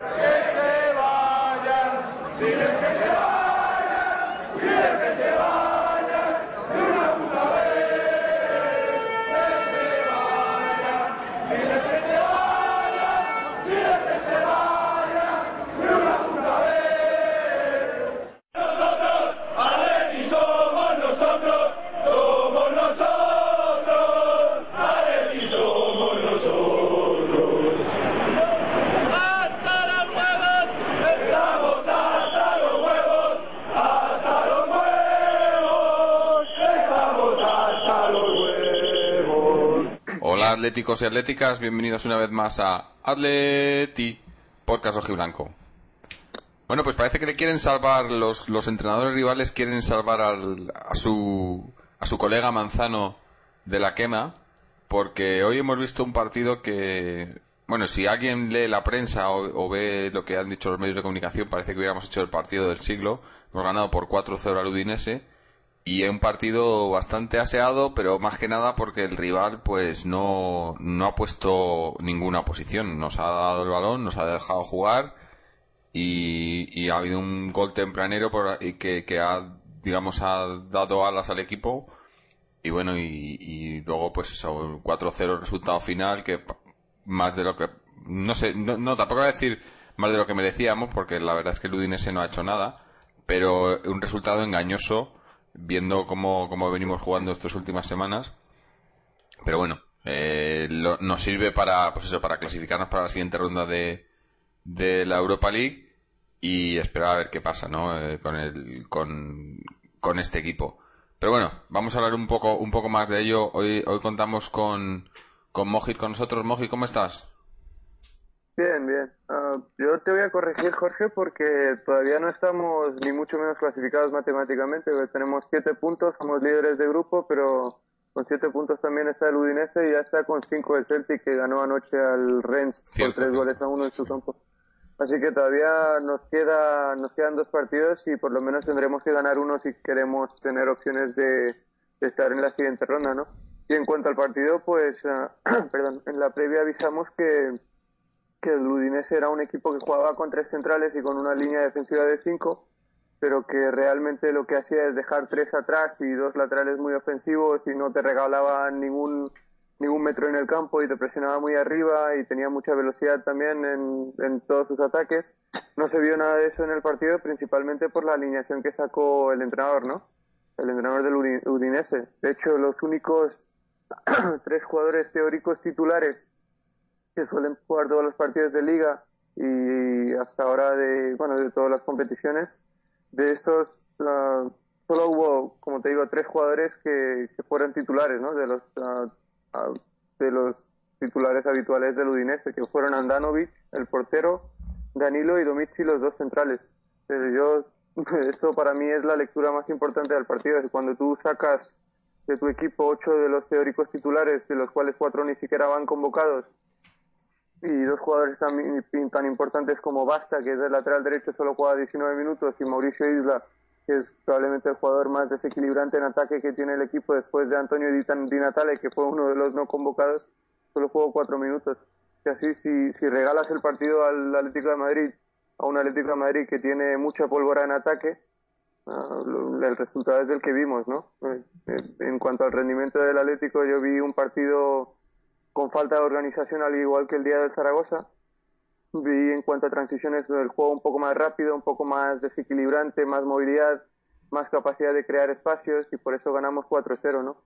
Yeah. Atléticos y atléticas, bienvenidos una vez más a Atleti Podcast Blanco. Bueno, pues parece que le quieren salvar, los, los entrenadores rivales quieren salvar al, a, su, a su colega Manzano de la quema, porque hoy hemos visto un partido que, bueno, si alguien lee la prensa o, ve lo que han dicho los medios de comunicación, parece que hubiéramos hecho el partido del siglo, hemos ganado por 4-0 al Udinese, y un partido bastante aseado, pero más que nada porque el rival pues no, no ha puesto ninguna posición. Nos ha dado el balón, nos ha dejado jugar y, y ha habido un gol tempranero por, que, que ha, digamos, ha dado alas al equipo. Y bueno, y, luego pues eso, 4-0 resultado final que más de lo que, no sé, no, no, tampoco voy a decir más de lo que merecíamos porque la verdad es que el Udinese no ha hecho nada, pero un resultado engañoso viendo cómo, cómo venimos jugando estas últimas semanas. Pero bueno, eh, nos sirve para, pues eso, para clasificarnos para la siguiente ronda de, de la Europa League y esperar a ver qué pasa, ¿no? Eh, con el, con, con este equipo. Pero bueno, vamos a hablar un poco, un poco más de ello. Hoy, hoy contamos con, con Mojit con nosotros. Mojit, ¿cómo estás? Bien, bien. Ah, yo te voy a corregir, Jorge, porque todavía no estamos ni mucho menos clasificados matemáticamente. Tenemos siete puntos, somos líderes de grupo, pero con siete puntos también está el Udinese y ya está con cinco el Celtic que ganó anoche al Rennes con tres goles a uno en su campo. Así que todavía nos queda nos quedan dos partidos y por lo menos tendremos que ganar uno si queremos tener opciones de, estar en la siguiente ronda, ¿no? Y en cuanto al partido, pues, ah, perdón, en la previa avisamos que que el Udinese era un equipo que jugaba con tres centrales y con una línea defensiva de cinco, pero que realmente lo que hacía es dejar tres atrás y dos laterales muy ofensivos y no te regalaba ningún ningún metro en el campo y te presionaba muy arriba y tenía mucha velocidad también en, en todos sus ataques. No se vio nada de eso en el partido, principalmente por la alineación que sacó el entrenador, ¿no? El entrenador del Udinese. De hecho, los únicos tres jugadores teóricos titulares que suelen jugar todos los partidos de liga y hasta ahora de, bueno, de todas las competiciones. De esos, ah, solo hubo, como te digo, tres jugadores que, que fueron titulares, ¿no? De los, ah, ah, de los titulares habituales del Udinese, que fueron Andanovic, el portero, Danilo y Domici, los dos centrales. Pero yo, eso para mí es la lectura más importante del partido, es cuando tú sacas de tu equipo ocho de los teóricos titulares, de los cuales cuatro ni siquiera van convocados, y dos jugadores tan, tan importantes como Basta, que es el lateral derecho, solo juega 19 minutos, y Mauricio Isla, que es probablemente el jugador más desequilibrante en ataque que tiene el equipo después de Antonio Di Natale, que fue uno de los no convocados, solo jugó cuatro minutos. Y así, si, si regalas el partido al Atlético de Madrid, a un Atlético de Madrid que tiene mucha pólvora en ataque, ah, el resultado es el que vimos, ¿no? Eh, en cuanto al rendimiento del Atlético, yo vi un partido con falta de organización al igual que el día del Zaragoza. Vi en cuanto a transiciones del juego un poco más rápido, un poco más desequilibrante, más movilidad, más capacidad de crear espacios y por eso ganamos 4-0, ¿no?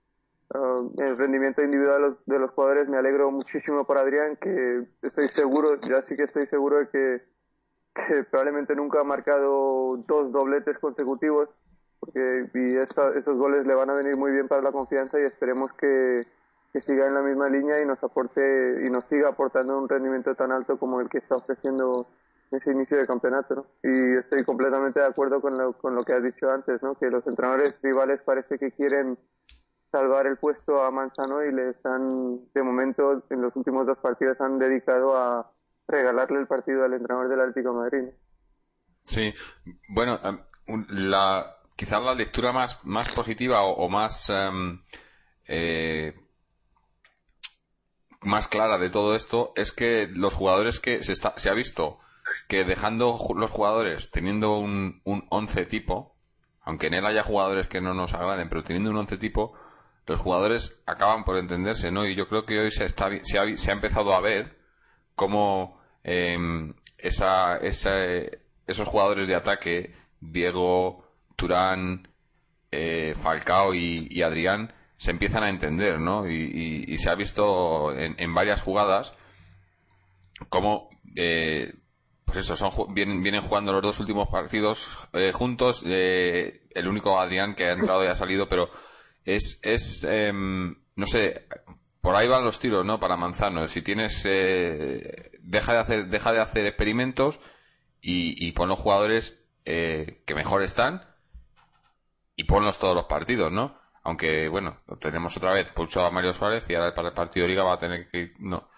Uh, el rendimiento individual de los, de los, jugadores me alegro muchísimo por Adrián, que estoy seguro, ya sí que estoy seguro de que, que probablemente nunca ha marcado dos dobletes consecutivos, porque y esos goles le van a venir muy bien para la confianza y esperemos que, que siga en la misma línea y nos aporte y nos siga aportando un rendimiento tan alto como el que está ofreciendo ese inicio de campeonato. Y estoy completamente de acuerdo con lo, con lo que has dicho antes, ¿no? que los entrenadores rivales parece que quieren salvar el puesto a Manzano y le están, de momento, en los últimos dos partidos han dedicado a regalarle el partido al entrenador del Atlético Madrid. Sí, bueno, em, la, quizás la lectura más, más positiva o, más em, eh, más clara de todo esto es que los jugadores que se, está, se ha visto que dejando los jugadores teniendo un, un once tipo, aunque en él haya jugadores que no nos agraden, pero teniendo un once tipo, los jugadores acaban por entenderse, ¿no? Y yo creo que hoy se, está, se, ha, se ha empezado a ver cómo em, esa, esos jugadores de ataque, Diego, Turán, eh, Falcao y Adrián, se empiezan a entender, ¿no? Y, se ha visto en, varias jugadas cómo, eh, pues eso, son, vienen, vienen jugando los dos últimos partidos eh, juntos. Eh, el único Adrián que ha entrado y ha salido, pero es, es em, no sé, por ahí van los tiros, ¿no? Para Manzano. Si tienes, deja de hacer, deja de hacer experimentos y, y pon los jugadores que mejor están y ponlos todos los partidos, ¿no? Aunque, bueno, tenemos otra vez pulsado a Mario Suárez y ahora para el partido de Liga va a tener que. No,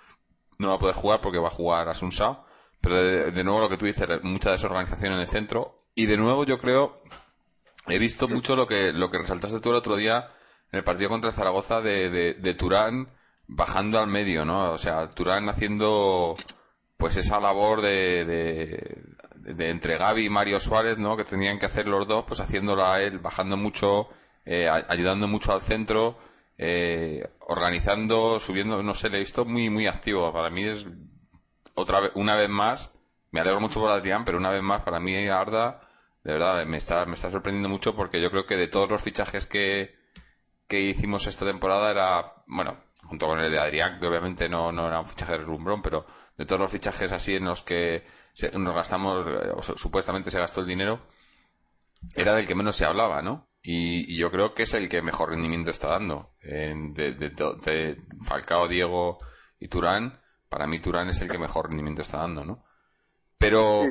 no va a poder jugar porque va a jugar a Sunsao. Pero de, nuevo lo que tú dices, mucha desorganización en el centro. Y de nuevo yo creo, he visto mucho lo que, lo que resaltaste tú el otro día en el partido contra Zaragoza de, de, Turán bajando al medio, ¿no? O sea, Turán haciendo pues esa labor de, de, de, entre Gaby y Mario Suárez, ¿no? Que tenían que hacer los dos, pues haciéndola él, bajando mucho eh, ayudando mucho al centro, eh, organizando, subiendo, no sé, le he visto muy, muy activo. Para mí es otra vez, una vez más, me alegro mucho por Adrián, pero una vez más, para mí Arda, de verdad, me está, me está sorprendiendo mucho porque yo creo que de todos los fichajes que, que hicimos esta temporada era, bueno, junto con el de Adrián, que obviamente no, no era un fichaje de rumbrón, pero de todos los fichajes así en los que nos gastamos, eh, o supuestamente se gastó el dinero, era del que menos se hablaba, ¿no? Y, yo creo que es el que mejor rendimiento está dando. de, Falcao, Diego y Turán, para mí Turán es el que mejor rendimiento está dando, ¿no? Pero,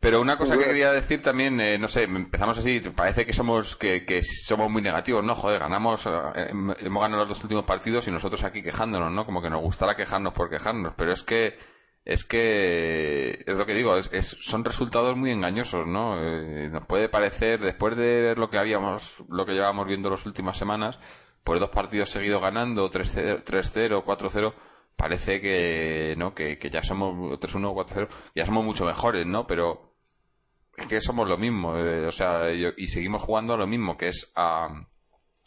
pero una cosa que quería decir también, eh, no sé, empezamos así, parece que somos que, que somos muy negativos, ¿no? Joder, ganamos, eh, hemos ganado los dos últimos partidos y nosotros aquí quejándonos, ¿no? Como que nos gustará quejarnos por quejarnos, pero es que es que es lo que digo, es, son resultados muy engañosos, ¿no? Eh, nos puede parecer, después de ver lo que habíamos, lo que llevábamos viendo las últimas semanas, pues dos partidos seguidos ganando, 3-0, 4-0, parece que, ¿no? Que, ya somos 3-1, 4-0, ya somos mucho mejores, ¿no? Pero es que somos lo mismo, eh, o sea, y seguimos jugando a lo mismo, que es a,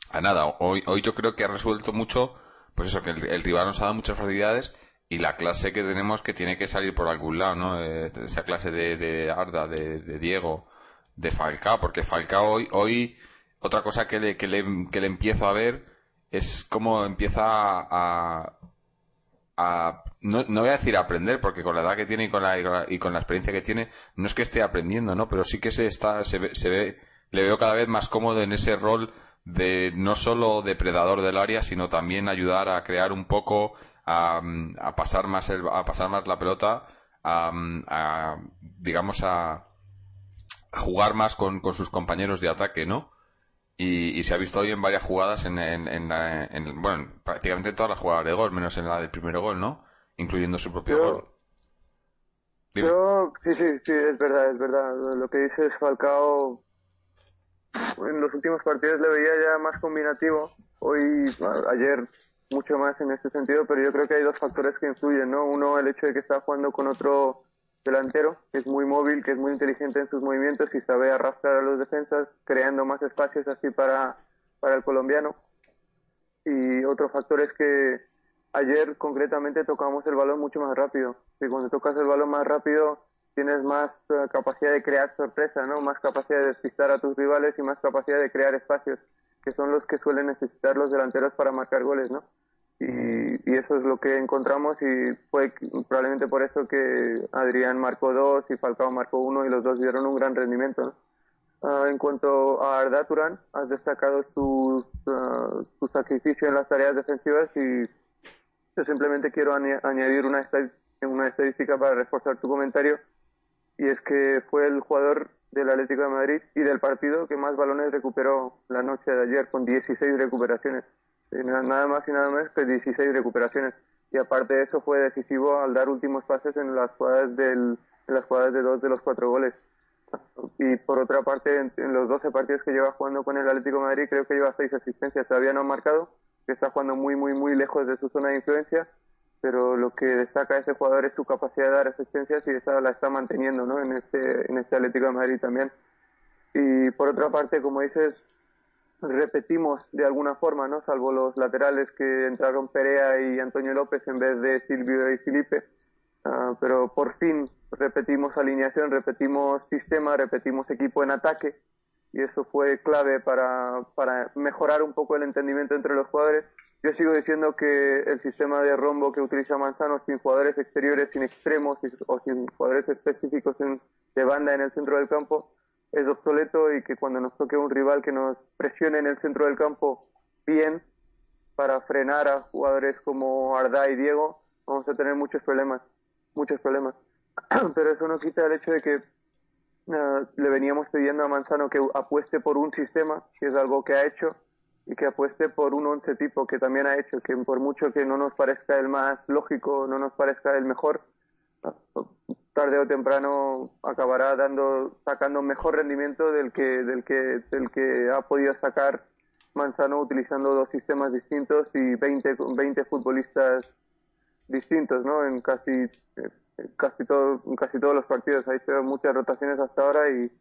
a nada. Hoy, hoy yo creo que ha resuelto mucho, pues eso, que el rival nos ha dado muchas facilidades y la clase que tenemos que tiene que salir por algún lado, ¿no? Eh, esa clase de, de Arda, de, Diego, de Falcao, porque Falcao hoy, hoy otra cosa que le, que le, que le empiezo a ver es cómo empieza a, a no, no, voy a decir aprender, porque con la edad que tiene y con la, y con la experiencia que tiene, no es que esté aprendiendo, ¿no? Pero sí que se está, se se ve, le veo cada vez más cómodo en ese rol de no solo depredador del área, sino también ayudar a crear un poco a, pasar más el, a pasar más la pelota, a, digamos a, jugar más con, sus compañeros de ataque, ¿no? Y, se ha visto hoy en varias jugadas en, en, bueno, prácticamente todas las jugadas de gol, menos en la del primer gol, ¿no? Incluyendo su propio gol. Yo, sí, sí, sí, es verdad, es verdad. Lo que dices Falcao, en los últimos partidos le veía ya más combinativo. Hoy, ayer mucho más en este sentido, pero yo creo que hay dos factores que influyen, ¿no? Uno, el hecho de que está jugando con otro delantero, que es muy móvil, que es muy inteligente en sus movimientos y sabe arrastrar a los defensas, creando más espacios así para, para el colombiano. Y otro factor es que ayer concretamente tocamos el balón mucho más rápido. Y cuando tocas el balón más rápido tienes más eh, capacidad de crear sorpresa, ¿no? Más capacidad de despistar a tus rivales y más capacidad de crear espacios que son los que suelen necesitar los delanteros para marcar goles, ¿no? Y, eso es lo que encontramos y fue probablemente por eso que Adrián marcó dos y Falcao marcó uno y los dos dieron un gran rendimiento. ¿no? Ah, en cuanto a Arda Turán, has destacado su, uh, su sacrificio en las tareas defensivas y yo simplemente quiero añadir una, una estadística para reforzar tu comentario y es que fue el jugador del Atlético de Madrid y del partido que más balones recuperó la noche de ayer con 16 recuperaciones. Eh, nada más y nada menos que 16 recuperaciones. Y aparte de eso fue decisivo al dar últimos pases en las jugadas, del, las jugadas de dos de los cuatro goles. Y por otra parte, en, los 12 partidos que lleva jugando con el Atlético de Madrid, creo que lleva seis asistencias. Todavía no ha marcado, que está jugando muy, muy, muy lejos de su zona de influencia, pero lo que destaca ese jugador es su capacidad de dar asistencias y esa la está manteniendo ¿no? en, este, en este Atlético de Madrid también. Y por otra parte, como dices, repetimos de alguna forma, ¿no? salvo los laterales que entraron Perea y Antonio López en vez de Silvio y Felipe. Ah, pero por fin repetimos alineación, repetimos sistema, repetimos equipo en ataque y eso fue clave para, para mejorar un poco el entendimiento entre los jugadores. Yo sigo diciendo que el sistema de rombo que utiliza Manzano sin jugadores exteriores, sin extremos o sin jugadores específicos de banda en el centro del campo es obsoleto y que cuando nos toque un rival que nos presione en el centro del campo bien para frenar a jugadores como Arda y Diego, vamos a tener muchos problemas, muchos problemas. Pero eso no quita el hecho de que le veníamos pidiendo a Manzano que apueste por un sistema, que es algo que ha hecho, y que apueste por un once tipo, que también ha hecho, que por mucho que no nos parezca el más lógico, no nos parezca el mejor, tarde o temprano acabará dando sacando mejor rendimiento del que del que del que ha podido sacar Manzano utilizando dos sistemas distintos y 20 20 futbolistas distintos, ¿no? En casi casi todo, casi todos los partidos. Ha hecho muchas rotaciones hasta ahora y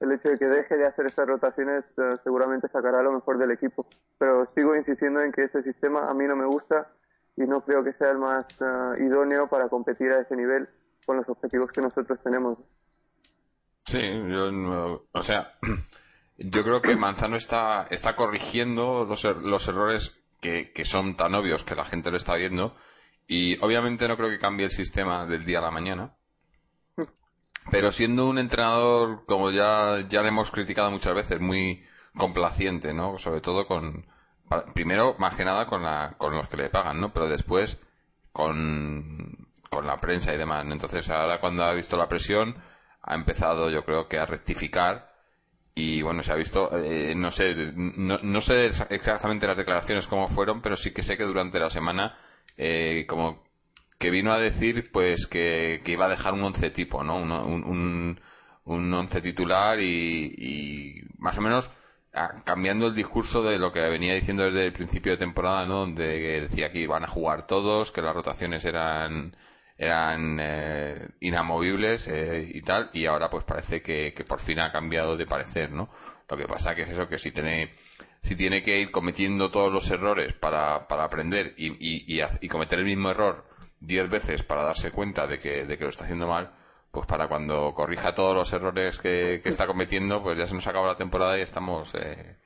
el hecho de que deje de hacer estas rotaciones eh, seguramente sacará lo mejor del equipo. Pero sigo insistiendo en que ese sistema a mí no me gusta y no creo que sea el más eh, idóneo para competir a ese nivel con los objetivos que nosotros tenemos. Sí, yo, o sea, yo creo que Manzano está, está corrigiendo los, er, los errores que, que son tan obvios que la gente lo está viendo y obviamente no creo que cambie el sistema del día a la mañana. Pero siendo un entrenador, como ya, ya le hemos criticado muchas veces, muy complaciente, ¿no? Sobre todo con, primero, más que nada con, la, con los que le pagan, ¿no? Pero después con, con la prensa y demás. Entonces ahora cuando ha visto la presión, ha empezado yo creo que a rectificar y bueno, se ha visto, eh, no sé, no, no sé exactamente las declaraciones cómo fueron, pero sí que sé que durante la semana eh, como que vino a decir pues que, iba a dejar un once tipo, ¿no? Un, un, un once titular y, más o menos cambiando el discurso de lo que venía diciendo desde el principio de temporada, ¿no? Donde decía que iban a jugar todos, que las rotaciones eran eran eh, inamovibles eh, y tal, y ahora pues parece que, que por fin ha cambiado de parecer, ¿no? Lo que pasa que es eso que si tiene si tiene que ir cometiendo todos los errores para, para aprender y, y, y, cometer el mismo error diez veces para darse cuenta de que, de que lo está haciendo mal, pues para cuando corrija todos los errores que, que está cometiendo, pues ya se nos acaba la temporada y estamos eh,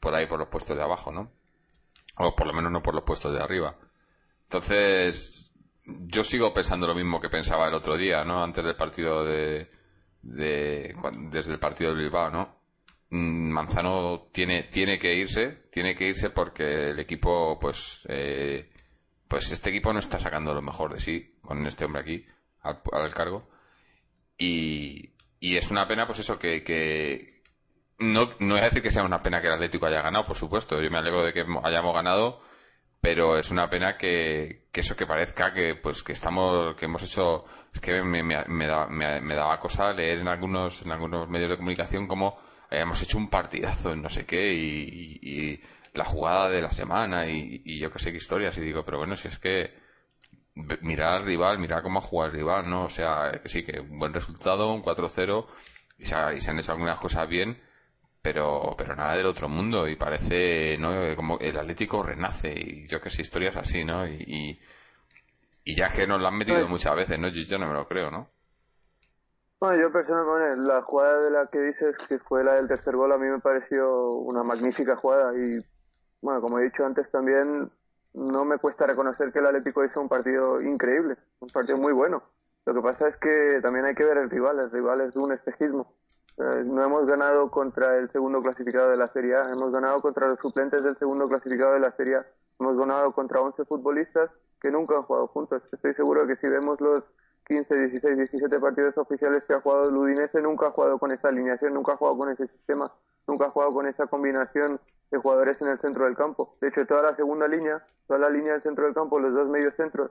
por ahí por los puestos de abajo, ¿no? O por lo menos no por los puestos de arriba. Entonces, yo sigo pensando lo mismo que pensaba el otro día, ¿no? Antes del partido de, de desde el partido de Bilbao, ¿no? Mm, Manzano tiene, tiene que irse, tiene que irse porque el equipo, pues, eh, pues este equipo no está sacando lo mejor de sí con este hombre aquí al, cargo. Y, y, es una pena, pues eso, que, que no, no a decir que sea una pena que el Atlético haya ganado, por supuesto. Yo me alegro de que hayamos ganado, pero es una pena que, que eso que parezca que, pues, que estamos, que hemos hecho, es que me, me, me, me daba cosa leer en algunos, en algunos medios de comunicación como hemos hecho un partidazo en no sé qué y, la jugada de la semana y, yo que sé qué historias y digo, pero bueno, si es que mirar al rival, mirar cómo ha jugado el rival, ¿no? O sea, que sí, que un buen resultado, un 4-0 y se, han hecho algunas cosas bien, pero, pero nada del otro mundo y parece, ¿no? Como el Atlético renace y yo que sé, historias así, ¿no? Y, y, ya que nos la han metido pues muchas veces, ¿no? Yo, yo no me lo creo, ¿no? Bueno, yo personalmente, la jugada de la que dices que fue la del tercer gol, a mí me pareció una magnífica jugada. Y bueno, como he dicho antes también, no me cuesta reconocer que el Atlético hizo un partido increíble, un partido muy bueno. Lo que pasa es que también hay que ver el rival, el rival es un espejismo. Eh, no hemos ganado contra el segundo clasificado de la Serie A, hemos ganado contra los suplentes del segundo clasificado de la Serie A, hemos ganado contra 11 futbolistas que nunca han jugado juntos. Estoy seguro que si vemos los 15, 16, 17 partidos oficiales que ha jugado el Udinese nunca ha jugado con esa alineación, nunca ha jugado con ese sistema, nunca ha jugado con esa combinación de jugadores en el centro del campo. De hecho, toda la segunda línea, toda la línea del centro del campo, los dos medios centros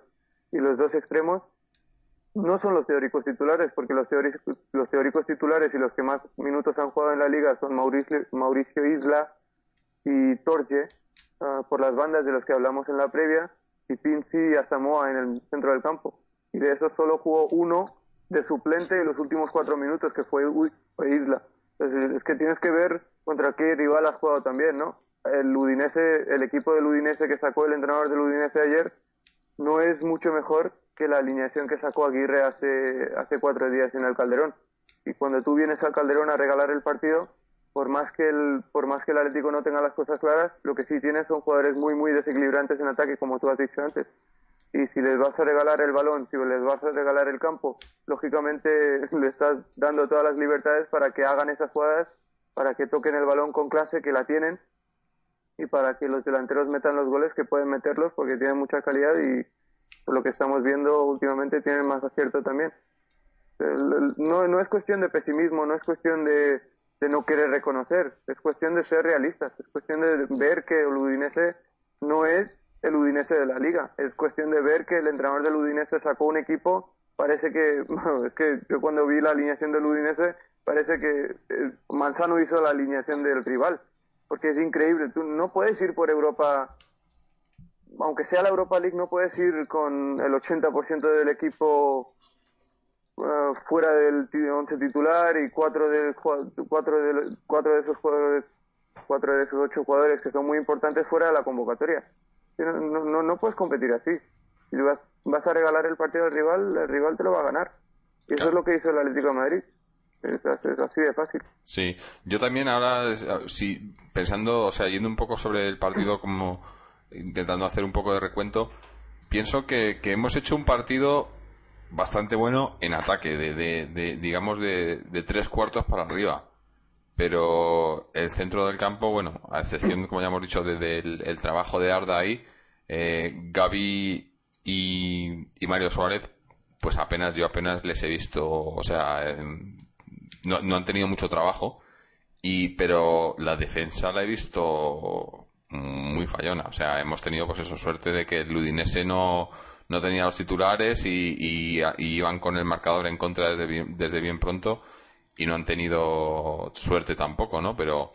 y los dos extremos, no son los teóricos titulares, porque los teóricos, los teóricos titulares y los que más minutos han jugado en la liga son Mauricio, Mauricio Isla y Torje, ah, por las bandas de los que hablamos en la previa, y Pinci y Asamoah en el centro del campo. Y de esos solo jugó uno de suplente en los últimos cuatro minutos, que fue, Isla. Entonces, es que tienes que ver contra qué rival has jugado también, ¿no? El Udinese, el equipo del Udinese que sacó el entrenador del Udinese ayer no es mucho mejor que la alineación que sacó Aguirre hace, hace cuatro días en el Calderón. Y cuando tú vienes al Calderón a regalar el partido, por más que el, por más que el Atlético no tenga las cosas claras, lo que sí tiene son jugadores muy, muy desequilibrantes en ataque, como tú has dicho antes. Y si les vas a regalar el balón, si les vas a regalar el campo, lógicamente le estás dando todas las libertades para que hagan esas jugadas para que toquen el balón con clase, que la tienen, y para que los delanteros metan los goles que pueden meterlos porque tienen mucha calidad y lo que estamos viendo últimamente tienen más acierto también. No, no es cuestión de pesimismo, no es cuestión de, de no querer reconocer, es cuestión de ser realistas, es cuestión de ver que el Udinese no es el Udinese de la liga, es cuestión de ver que el entrenador del Udinese sacó un equipo, parece que, es que yo cuando vi la alineación del Udinese parece que eh, Manzano hizo la alineación del rival, porque es increíble. Tú no puedes ir por Europa, aunque sea la Europa League, no puedes ir con el 80% del equipo eh, fuera del 11 titular y cuatro de, cuatro, de, cuatro de esos cuatro de esos ocho jugadores que son muy importantes fuera de la convocatoria. No, no, no puedes competir así. Si vas, vas a regalar el partido al rival, el rival te lo va a ganar. Y eso es lo que hizo el Atlético de Madrid. Es, así de fácil. Sí, yo también ahora, sí, pensando, o sea, yendo un poco sobre el partido como intentando hacer un poco de recuento, pienso que, que hemos hecho un partido bastante bueno en ataque, de, de, digamos, de, de, tres cuartos para arriba. Pero el centro del campo, bueno, a excepción, como ya hemos dicho, del el trabajo de Arda ahí, eh, Gaby y, Mario Suárez, pues apenas, yo apenas les he visto, o sea, no, no han tenido mucho trabajo, y pero la defensa la he visto muy fallona. O sea, hemos tenido pues eso, suerte de que el Udinese no, no tenía los titulares y, y, iban con el marcador en contra desde bien, desde bien pronto y no han tenido suerte tampoco, ¿no? Pero,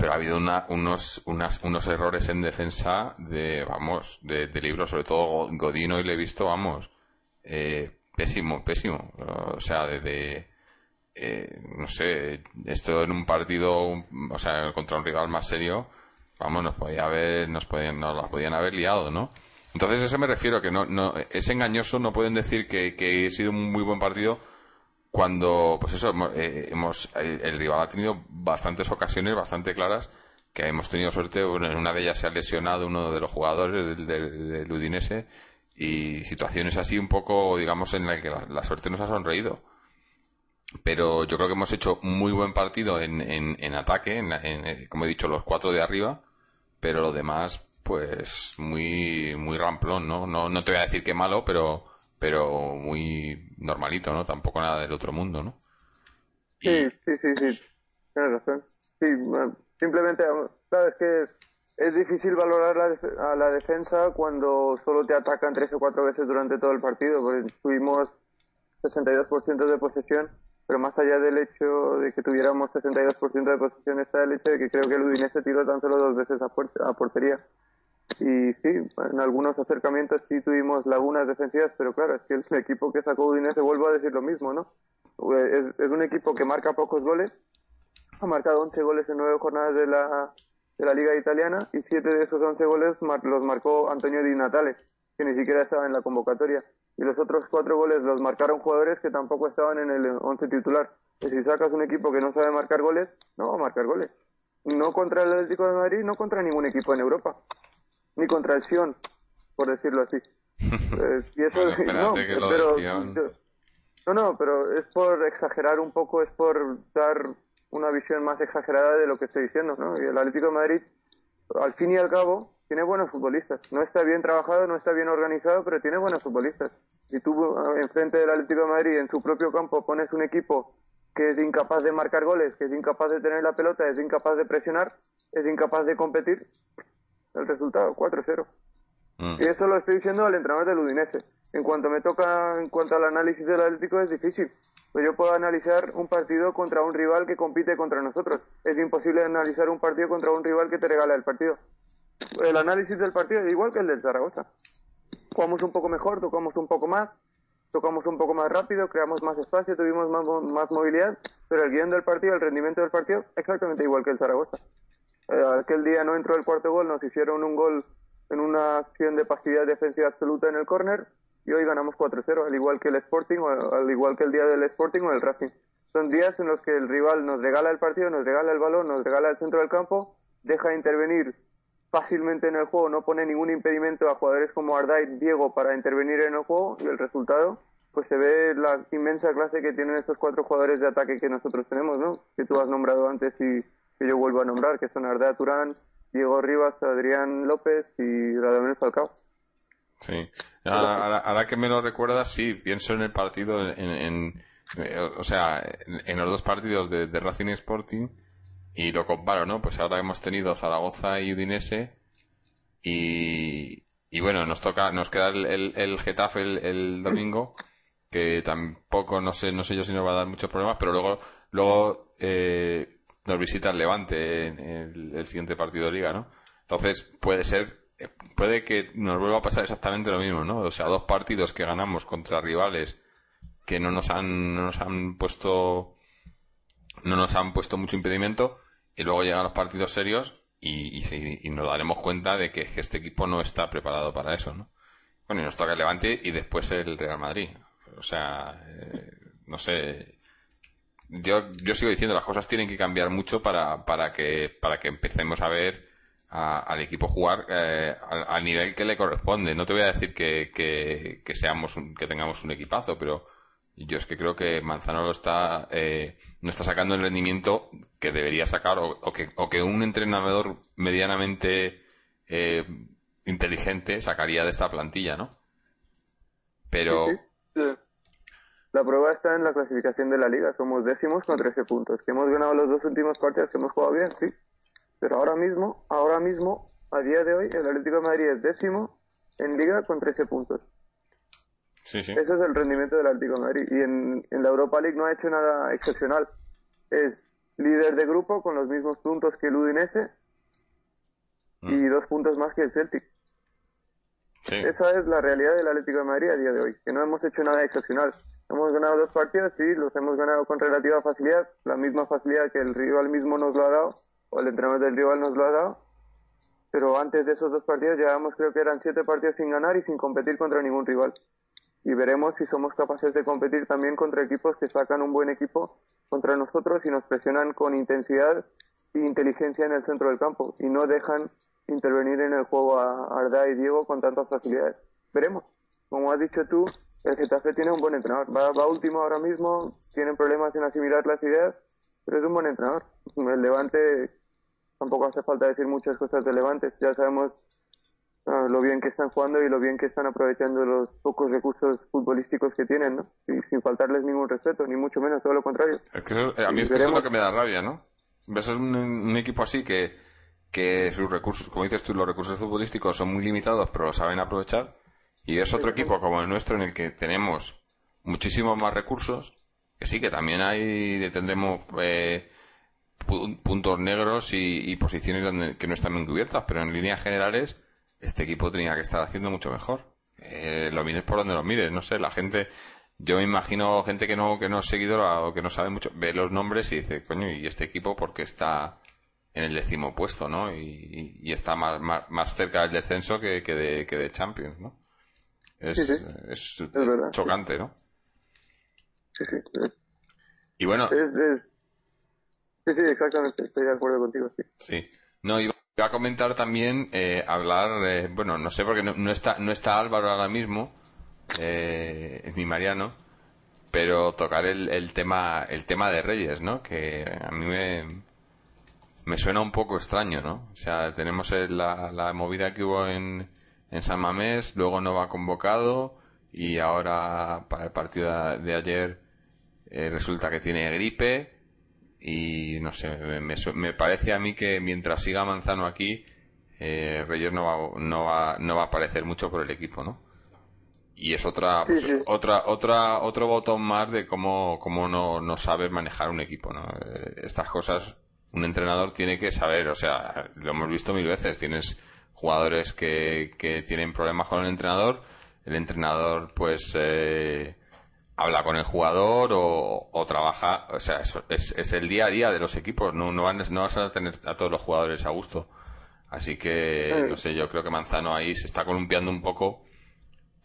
pero ha habido una, unos, unas, unos errores en defensa de, vamos, de, de libro, sobre todo Godino y le he visto, vamos, eh, pésimo, pésimo. O sea, de, eh, no sé, esto en un partido, o sea, contra un rival más serio, vamos, nos podía haber, nos podían, nos la podían haber liado, ¿no? Entonces, a eso me refiero, que no, no, es engañoso, no pueden decir que, que ha sido un muy buen partido cuando, pues eso, eh, hemos, el, rival ha tenido bastantes ocasiones bastante claras que hemos tenido suerte, bueno, en una de ellas se ha lesionado uno de los jugadores del, del, Udinese y situaciones así un poco, digamos, en las que la suerte nos ha sonreído pero yo creo que hemos hecho muy buen partido en, en, ataque, en, eh, como he dicho, los cuatro de arriba, pero lo demás, pues muy, muy ramplón, ¿no? ¿no? No te voy a decir que malo, pero, pero muy normalito, ¿no? Tampoco nada del otro mundo, ¿no? Sí, sí, sí, sí, tienes razón. Sí, simplemente, sabes que es difícil valorar la a la defensa cuando solo te atacan tres o cuatro veces durante todo el partido, porque tuvimos 62% de posesión pero más allá del hecho de que tuviéramos 62% de posesión está el hecho de que creo que el Udinese tiró tan solo dos veces a, a portería. Y sí, en algunos acercamientos sí tuvimos lagunas defensivas, pero claro, es que el equipo que sacó Udinese, vuelvo a decir lo mismo, ¿no? Es, es un equipo que marca pocos goles, ha marcado 11 goles en nueve jornadas de la, de la Liga Italiana y siete de esos 11 goles los marcó Antonio Di Natale, que ni siquiera estaba en la convocatoria y los otros cuatro goles los marcaron jugadores que tampoco estaban en el once titular. Y si sacas un equipo que no sabe marcar goles, no va a marcar goles. No contra el Atlético de Madrid, no contra ningún equipo en Europa. Ni contra el Sion, por decirlo así. Eh, y eso, no, pero, no, no, pero es por exagerar un poco, es por dar una visión más exagerada de lo que estoy diciendo, ¿no? Y el Atlético de Madrid, al fin y al cabo, tiene buenos futbolistas. No está bien trabajado, no está bien organizado, pero tiene buenos futbolistas. Si tú eh, enfrente del Atlético de Madrid, en su propio campo, pones un equipo que es incapaz de marcar goles, que es incapaz de tener la pelota, es incapaz de presionar, es incapaz de competir, el resultado, 4-0. Mm. Y eso lo estoy diciendo al entrenador del Udinese. En cuanto me toca, en cuanto al análisis del Atlético, es difícil. Pues yo puedo analizar un partido contra un rival que compite contra nosotros. Es imposible analizar un partido contra un rival que te regala el partido. El análisis del partido es igual que el del Zaragoza. Jugamos un poco mejor, tocamos un poco más, tocamos un poco más rápido, creamos más espacio, tuvimos más, más movilidad, pero el guion del partido, el rendimiento del partido, exactamente igual que el Zaragoza. Eh, aquel día no entró el cuarto gol, nos hicieron un gol en una acción de pasividad defensiva absoluta en el córner y hoy ganamos 4-0, al igual que el Sporting o al igual que el día del Sporting o el Racing. Son días en los que el rival nos regala el partido, nos regala el balón, nos regala el centro del campo, deja intervenir fácilmente en el juego, no pone ningún impedimento a jugadores como Ardai, Diego para intervenir en el juego y el resultado pues se ve la inmensa clase que tienen estos cuatro jugadores de ataque que nosotros tenemos, ¿no? Que tú has nombrado antes y que yo vuelvo a nombrar, que son Ardai Turán, Diego Rivas, Adrián López y Radamel Falcao. Sí. Ahora, que me lo recuerdas, sí, pienso en el partido, en, eh, o sea, en, los dos partidos de, Racing Sporting y lo comparo, ¿no? Pues ahora hemos tenido Zaragoza y Udinese y, y bueno, nos toca, nos queda el, el, Getafe el, domingo que tampoco no sé, no sé yo si nos va a dar muchos problemas, pero luego, luego eh, nos visita el Levante en el, siguiente partido de Liga, ¿no? Entonces puede ser puede que nos vuelva a pasar exactamente lo mismo, ¿no? O sea, dos partidos que ganamos contra rivales que no nos han, no nos han puesto, no nos han puesto mucho impedimento y luego llegan los partidos serios y, y, nos daremos cuenta de que, este equipo no está preparado para eso, ¿no? Bueno, y nos toca el Levante y después el Real Madrid. O sea, eh, no sé. Yo, yo sigo diciendo, las cosas tienen que cambiar mucho para, para que, para que empecemos a ver al equipo jugar eh, al, nivel que le corresponde. No te voy a decir que, que, seamos que tengamos un equipazo, pero yo es que creo que Manzano está eh, no está sacando el rendimiento que debería sacar o, que, o que un entrenador medianamente eh, inteligente sacaría de esta plantilla, ¿no? Pero la prueba está en la clasificación de la liga. Somos décimos con 13 puntos. Que hemos ganado los dos últimos partidos que hemos jugado bien, sí. Pero ahora mismo, ahora mismo, a día de hoy, el Atlético de Madrid es décimo en liga con 13 puntos. Sí, sí. Ese es el rendimiento del Atlético de Madrid. Y en, la Europa League no ha hecho nada excepcional. Es líder de grupo con los mismos puntos que el Udinese y mm. dos puntos más que el Celtic. Sí. Esa es la realidad del Atlético de Madrid a día de hoy, que no hemos hecho nada excepcional. Hemos ganado dos partidos, sí, los hemos ganado con relativa facilidad, la misma facilidad que el rival mismo nos lo ha dado, o el entrenador del rival nos lo ha dado, pero antes de esos dos partidos llevamos creo que eran siete partidos sin ganar y sin competir contra ningún rival. Y veremos si somos capaces de competir también contra equipos que sacan un buen equipo contra nosotros y nos presionan con intensidad e inteligencia en el centro del campo y no dejan intervenir en el juego a Arda y Diego con tantas facilidades. Veremos. Como has dicho tú, el Getafe tiene un buen entrenador. Va, va último ahora mismo, tienen problemas en asimilar las ideas, pero es un buen entrenador. El Levante tampoco hace falta decir muchas cosas de Levante. Ya sabemos ah, lo bien que están jugando y lo bien que están aprovechando los pocos recursos futbolísticos que tienen, ¿no? Y sin faltarles ningún respeto, ni mucho menos, todo lo contrario. Es que eh, a mí es que eso es lo que me da rabia, ¿no? Ves un, un equipo así que, que sus recursos, como dices tú, los recursos futbolísticos son muy limitados, pero lo saben aprovechar. Y es otro equipo como el nuestro en el que tenemos muchísimos más recursos, que sí, que también hay, tendremos eh, puntos negros y, posiciones que no están bien cubiertas, pero en líneas generales este equipo tenía que estar haciendo mucho mejor. Eh, lo mires por donde lo mires, no sé, la gente, yo me imagino gente que no, que no es seguidora o que no sabe mucho, ve los nombres y dice, coño, ¿y este equipo porque está en el décimo puesto, ¿no? Y, está más, más, cerca del descenso que, que, de, que de Champions, ¿no? Es, es, chocante, ¿no? Sí, sí. Y bueno. Es, es, Sí, sí, exactamente, estoy de acuerdo contigo, sí. Sí. No, iba a comentar también, eh, hablar, eh, bueno, no sé porque no, está, no está Álvaro ahora mismo, eh, ni Mariano, pero tocar el, el, tema, el tema de Reyes, ¿no? Que a mí me, me suena un poco extraño, ¿no? O sea, tenemos la, la movida que hubo en, en San Mamés, luego no va convocado, y ahora para el partido de ayer eh, resulta que tiene gripe y no sé, me, me, parece a mí que mientras siga Manzano aquí, eh, Reyes no va, no, va, no va a aparecer mucho por el equipo, ¿no? Y es otra, pues, otra, otra, otro botón más de cómo, cómo no, no sabe manejar un equipo, ¿no? Eh, estas cosas un entrenador tiene que saber, o sea, lo hemos visto mil veces, tienes jugadores que, que tienen problemas con el entrenador, el entrenador pues eh, habla con el jugador o, trabaja, o sea, es, es, el día a día de los equipos, no, no, no vas a tener a todos los jugadores a gusto. Así que, no sé, yo creo que Manzano ahí se está columpiando un poco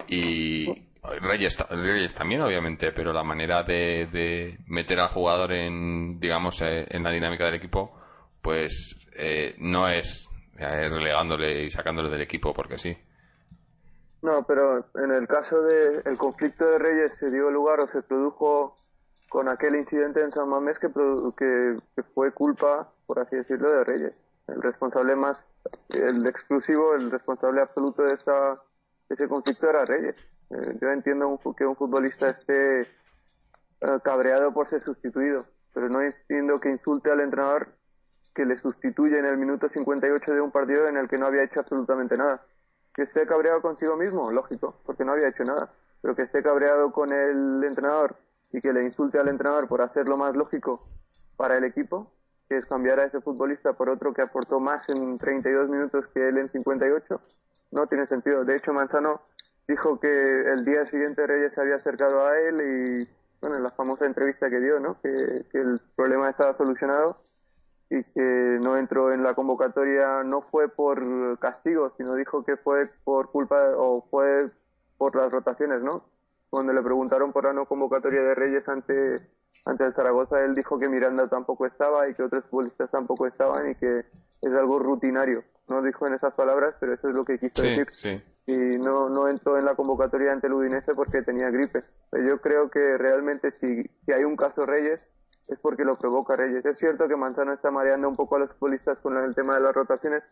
y Reyes, Reyes también, obviamente, pero la manera de, de meter al jugador en, digamos, eh, en la dinámica del equipo, pues eh, no es relegándole y sacándole del equipo porque sí. No, pero en el caso del el conflicto de Reyes se dio lugar o se produjo con aquel incidente en San Mamés que, que, fue culpa, por así decirlo, de Reyes. El responsable más, el exclusivo, el responsable absoluto de esa, ese conflicto era Reyes. Eh, yo entiendo que un futbolista esté eh, cabreado por ser sustituido, pero no entiendo que insulte al entrenador que le sustituye en el minuto 58 de un partido en el que no había hecho absolutamente nada que esté cabreado consigo mismo, lógico, porque no había hecho nada, pero que esté cabreado con el entrenador y que le insulte al entrenador por hacer lo más lógico para el equipo, que es cambiar a ese futbolista por otro que aportó más en 32 minutos que él en 58, no tiene sentido. De hecho, Manzano dijo que el día siguiente Reyes se había acercado a él y, bueno, en la famosa entrevista que dio, ¿no? Que, que el problema estaba solucionado y que no entró en la convocatoria no fue por castigo, sino dijo que fue por culpa o fue por las rotaciones, ¿no? Cuando le preguntaron por la no convocatoria de Reyes ante, ante el Zaragoza, él dijo que Miranda tampoco estaba y que otros futbolistas tampoco estaban y que es algo rutinario. No dijo en esas palabras, pero eso es lo que quiso decir. Y no, no entró en la convocatoria ante el Udinese porque tenía gripe. Yo creo que realmente si, si hay un caso Reyes, es porque lo provoca Reyes. Es cierto que Manzano está mareando un poco a los futbolistas con el tema de las rotaciones.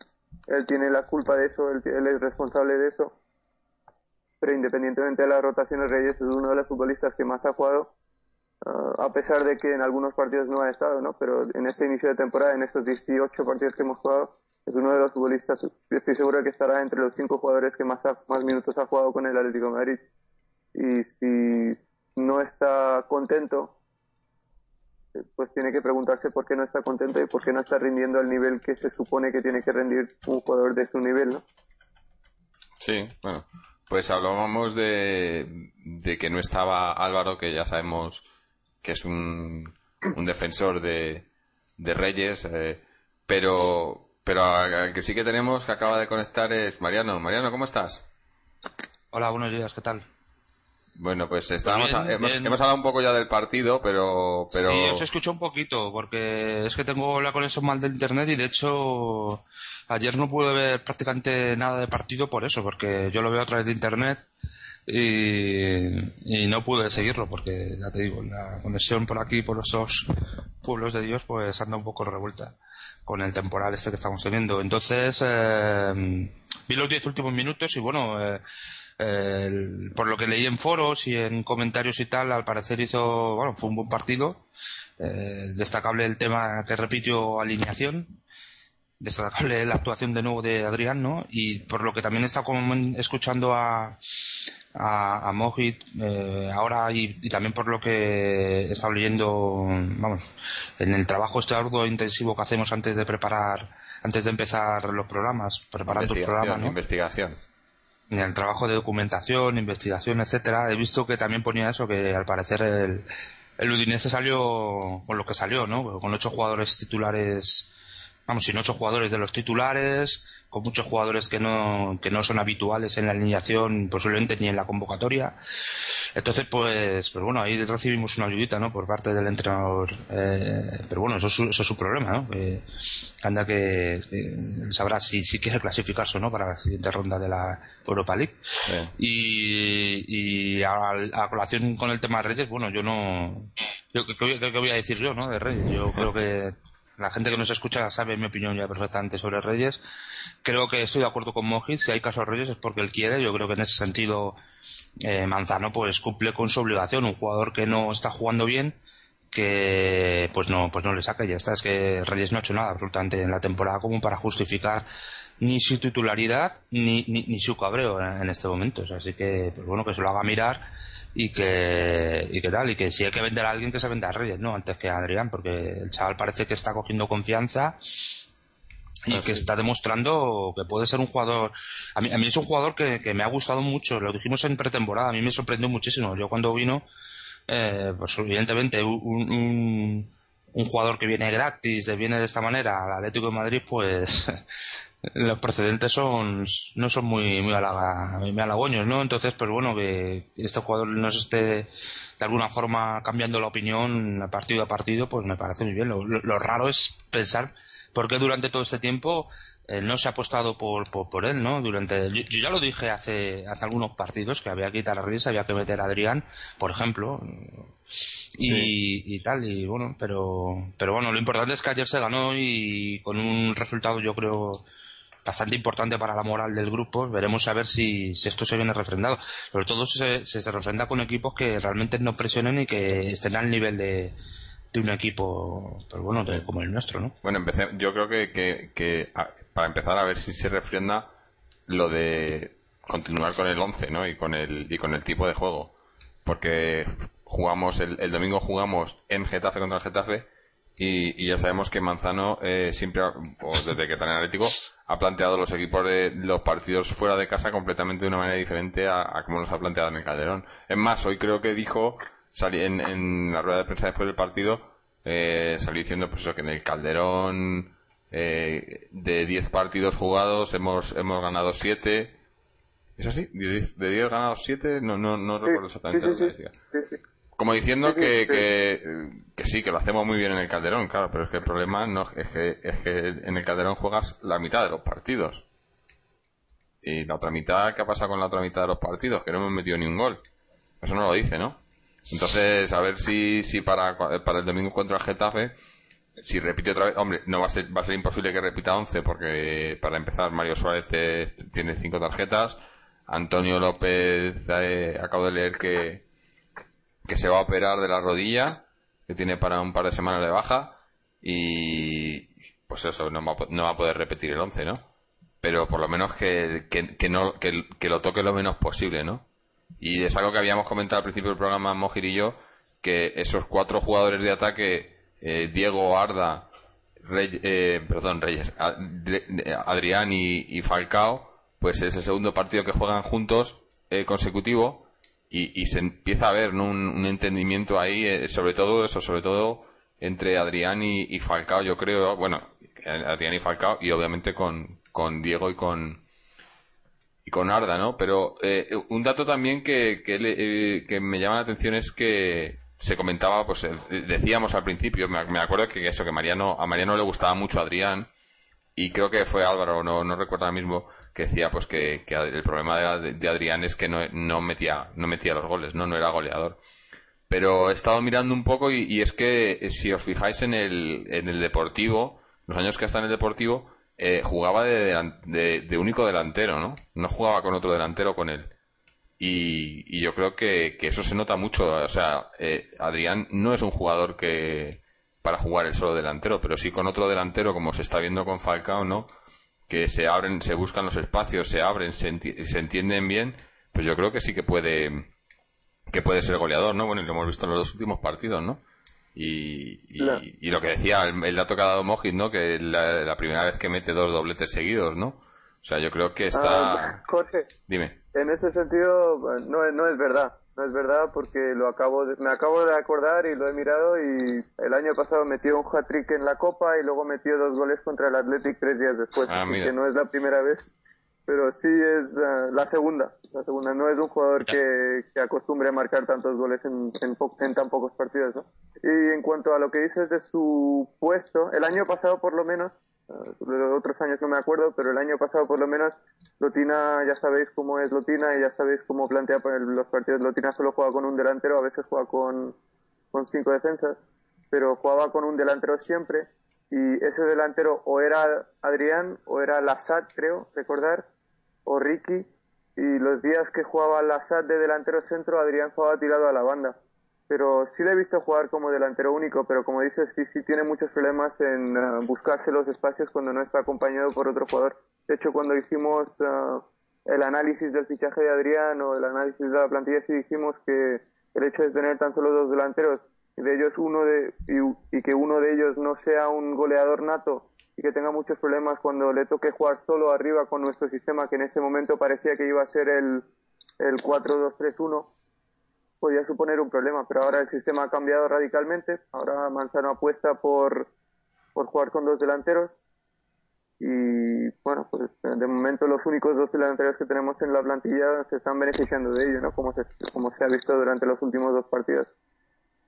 Él tiene la culpa de eso, él, es responsable de eso. Pero independientemente de las rotaciones, Reyes es uno de los futbolistas que más ha jugado, ah, a pesar de que en algunos partidos no ha estado, ¿no? Pero en este inicio de temporada, en estos 18 partidos que hemos jugado, es uno de los futbolistas, estoy seguro que estará entre los cinco jugadores que más, más minutos ha jugado con el Atlético Madrid. Y si no está contento, pues tiene que preguntarse por qué no está contento y por qué no está rindiendo al nivel que se supone que tiene que rendir un jugador de su nivel, ¿no? Sí, bueno, pues hablábamos de, de que no estaba Álvaro, que ya sabemos que es un, un defensor de, de Reyes, eh, pero, pero al que sí que tenemos que acaba de conectar es Mariano. Mariano, ¿cómo estás? Hola, buenos días, ¿qué tal? Bueno, pues estábamos hemos, hablado un poco ya del partido, pero, pero... Sí, os escucho un poquito, porque es que tengo la conexión mal de internet y de hecho ayer no pude ver prácticamente nada de partido por eso, porque yo lo veo a través de internet y, no pude seguirlo, porque ya te digo, la conexión por aquí, por esos pueblos de Dios, pues anda un poco revuelta con el temporal este que estamos teniendo. Entonces, eh, vi los diez últimos minutos y bueno, eh, por lo que leí en foros y en comentarios y tal, al parecer hizo, bueno, fue un buen partido. Eh, destacable el tema que repitió alineación. Destacable la actuación de nuevo de Adrián, ¿no? Y por lo que también está escuchando a, a, a Mojit eh, ahora y, también por lo que he estado leyendo, vamos, en el trabajo este arduo intensivo que hacemos antes de preparar, antes de empezar los programas, preparando los programas, ¿no? Investigación en el trabajo de documentación, investigación, etcétera, he visto que también ponía eso, que al parecer el, el Udinese salió con lo que salió, ¿no? Con ocho jugadores titulares, vamos, sin ocho jugadores de los titulares, con muchos jugadores que no, que no son habituales en la alineación, posiblemente ni en la convocatoria. Entonces, pues, pues bueno, ahí recibimos una ayudita, ¿no? Por parte del entrenador. Eh, pero bueno, eso es, su, eso es su problema, ¿no? anda que, sabrá si, si quiere clasificarse o no para la siguiente ronda de la Europa League. Y, y a, a, colación con el tema de Reyes, bueno, yo no... Yo, ¿qué, qué, voy a decir yo, no? De Reyes. Yo creo que la gente que nos escucha sabe mi opinión ya perfectamente sobre Reyes. Creo que estoy de acuerdo con Mojit. Si hay caso a Reyes es porque él quiere. Yo creo que en ese sentido eh, Manzano pues cumple con su obligación. Un jugador que no está jugando bien, que pues no, pues no le saca. Ya está. Es que Reyes no ha hecho nada absolutamente en la temporada como para justificar ni su titularidad ni, ni, su cabreo en, este momento. así que, pues bueno, que se lo haga mirar y que, y que tal, y que si hay que vender a alguien que se venda a Reyes, ¿no? Antes que a Adrián, porque el chaval parece que está cogiendo confianza y que está demostrando que puede ser un jugador. A mí, a mí es un jugador que, que, me ha gustado mucho, lo dijimos en pretemporada, a mí me sorprendió muchísimo. Yo cuando vino, eh, pues evidentemente un, un, un, jugador que viene gratis, viene de esta manera al Atlético de Madrid, pues los precedentes son no son muy muy, halaga, muy halagüeños, ¿no? Entonces, pues bueno, que este jugador nos esté de alguna forma cambiando la opinión partido a partido, pues me parece muy bien. Lo, lo, raro es pensar por qué durante todo este tiempo eh, no se ha apostado por, por, él, ¿no? Durante, yo, ya lo dije hace, hace algunos partidos que había que quitar a Reyes, había que meter a Adrián, por ejemplo, y, y, tal, y bueno, pero, pero bueno, lo importante es que ayer se ganó y con un resultado yo creo bastante importante para la moral del grupo. Veremos a ver si, esto se viene refrendado. Sobre todo si se, refrenda con equipos que realmente no presionen y que estén al nivel de, de un equipo pues bueno como el nuestro no bueno empecé, yo creo que, que, para empezar a ver si se refrenda lo de continuar con el 11 ¿no? y con el y con el tipo de juego porque jugamos el, el domingo jugamos en Getafe contra el Getafe y, ya sabemos que Manzano eh, siempre, desde que está en Atlético, ha planteado los equipos de los partidos fuera de casa completamente de una manera diferente a, como los ha planteado en el Calderón. Es más, hoy creo que dijo, en, en la rueda de prensa después del partido, eh, salió diciendo pues eso, que en el Calderón eh, de 10 partidos jugados hemos, hemos ganado 7. ¿Es así? ¿De 10 ganados 7? No, no, no recuerdo exactamente lo que decía. Como diciendo que, que, sí, que lo hacemos muy bien en el Calderón, claro, pero es que el problema no es que, es que en el Calderón juegas la mitad de los partidos. Y la otra mitad, ¿qué ha pasado con la otra mitad de los partidos? Que no hemos metido ni un gol. Eso no lo dice, ¿no? Entonces, a ver si, si para, para el domingo contra el Getafe, si repite otra vez, hombre, no va a ser, va a ser imposible que repita 11 porque para empezar Mario Suárez tiene cinco tarjetas, Antonio López, eh, acabo de leer que, que se va a operar de la rodilla, que tiene para un par de semanas de baja, y pues eso, no va, no va a poder repetir el 11, ¿no? Pero por lo menos que, que, no, que, que, lo toque lo menos posible, ¿no? Y es algo que habíamos comentado al principio del programa Mojir y yo, que esos cuatro jugadores de ataque, eh, Diego, Arda, eh, perdón, Reyes, Adrián y, Falcao, pues es el segundo partido que juegan juntos eh, consecutivo y, se empieza a ver un, entendimiento ahí, eh, sobre todo eso, sobre todo entre Adrián y, Falcao, yo creo, bueno, Adrián y Falcao y obviamente con, con Diego y con y con Arda, ¿no? Pero eh, un dato también que, que, eh, me llama la atención es que se comentaba, pues decíamos al principio, me, acuerdo que eso, que Mariano, a Mariano le gustaba mucho Adrián y creo que fue Álvaro, no, no recuerdo ahora mismo, que decía pues que, el problema de, Adrián es que no, metía no metía los goles no no era goleador. Pero he estado mirando un poco y, es que eh, si os fijáis en el en el deportivo los años que está en el deportivo eh, jugaba de, único delantero no no jugaba con otro delantero con él. Y, yo creo que, eso se nota mucho. O sea eh, Adrián no es un jugador que para jugar el solo delantero pero sí con otro delantero como se está viendo con Falcao no que se abren, se buscan los espacios, se abren, se, entienden bien, pues yo creo que sí que puede que puede ser goleador, ¿no? Bueno, lo hemos visto en los dos últimos partidos, ¿no? Y, y, lo que decía, el, dato que ha dado Mojit, ¿no? Que la, la primera vez que mete dos dobletes seguidos, ¿no? O sea, yo creo que está... Ah, Jorge. Dime. En ese sentido, no, no es verdad. No es verdad porque lo acabo me acabo de acordar y lo he mirado y el año pasado metió un hat-trick en la Copa y luego metió dos goles contra el Athletic tres días después. Ah, que no es la primera vez, pero sí es ah, la segunda. La segunda no es un jugador que, que acostumbre a marcar tantos goles en, en, en tan pocos partidos. ¿no? Y en cuanto a lo que dices de su puesto, el año pasado por lo menos de otros años no me acuerdo, pero el año pasado por lo menos Lotina, ya sabéis cómo es Lotina y ya sabéis cómo plantea los partidos. Lotina solo juega con un delantero, a veces juega con, con cinco defensas, pero jugaba con un delantero siempre y ese delantero o era Adrián o era Lassat, creo, recordar, o Ricky, y los días que jugaba Lassat de delantero centro, Adrián jugaba tirado a la banda. Pero sí le he visto jugar como delantero único, pero como dices, sí, sí tiene muchos problemas en eh, buscarse los espacios cuando no está acompañado por otro jugador. De hecho, cuando hicimos eh, el análisis del fichaje de Adrián o el análisis de la plantilla, sí dijimos que el hecho de tener tan solo dos delanteros y de ellos uno de, y, que uno de ellos no sea un goleador nato y que tenga muchos problemas cuando le toque jugar solo arriba con nuestro sistema, que en ese momento parecía que iba a ser el, el 4-2-3-1, podía suponer un problema. Pero ahora el sistema ha cambiado radicalmente. Ahora Manzano apuesta por, por jugar con dos delanteros. Y bueno, pues de momento los únicos dos delanteros que tenemos en la plantilla se están beneficiando de ello, ¿no? Como se, como se ha visto durante los últimos dos partidos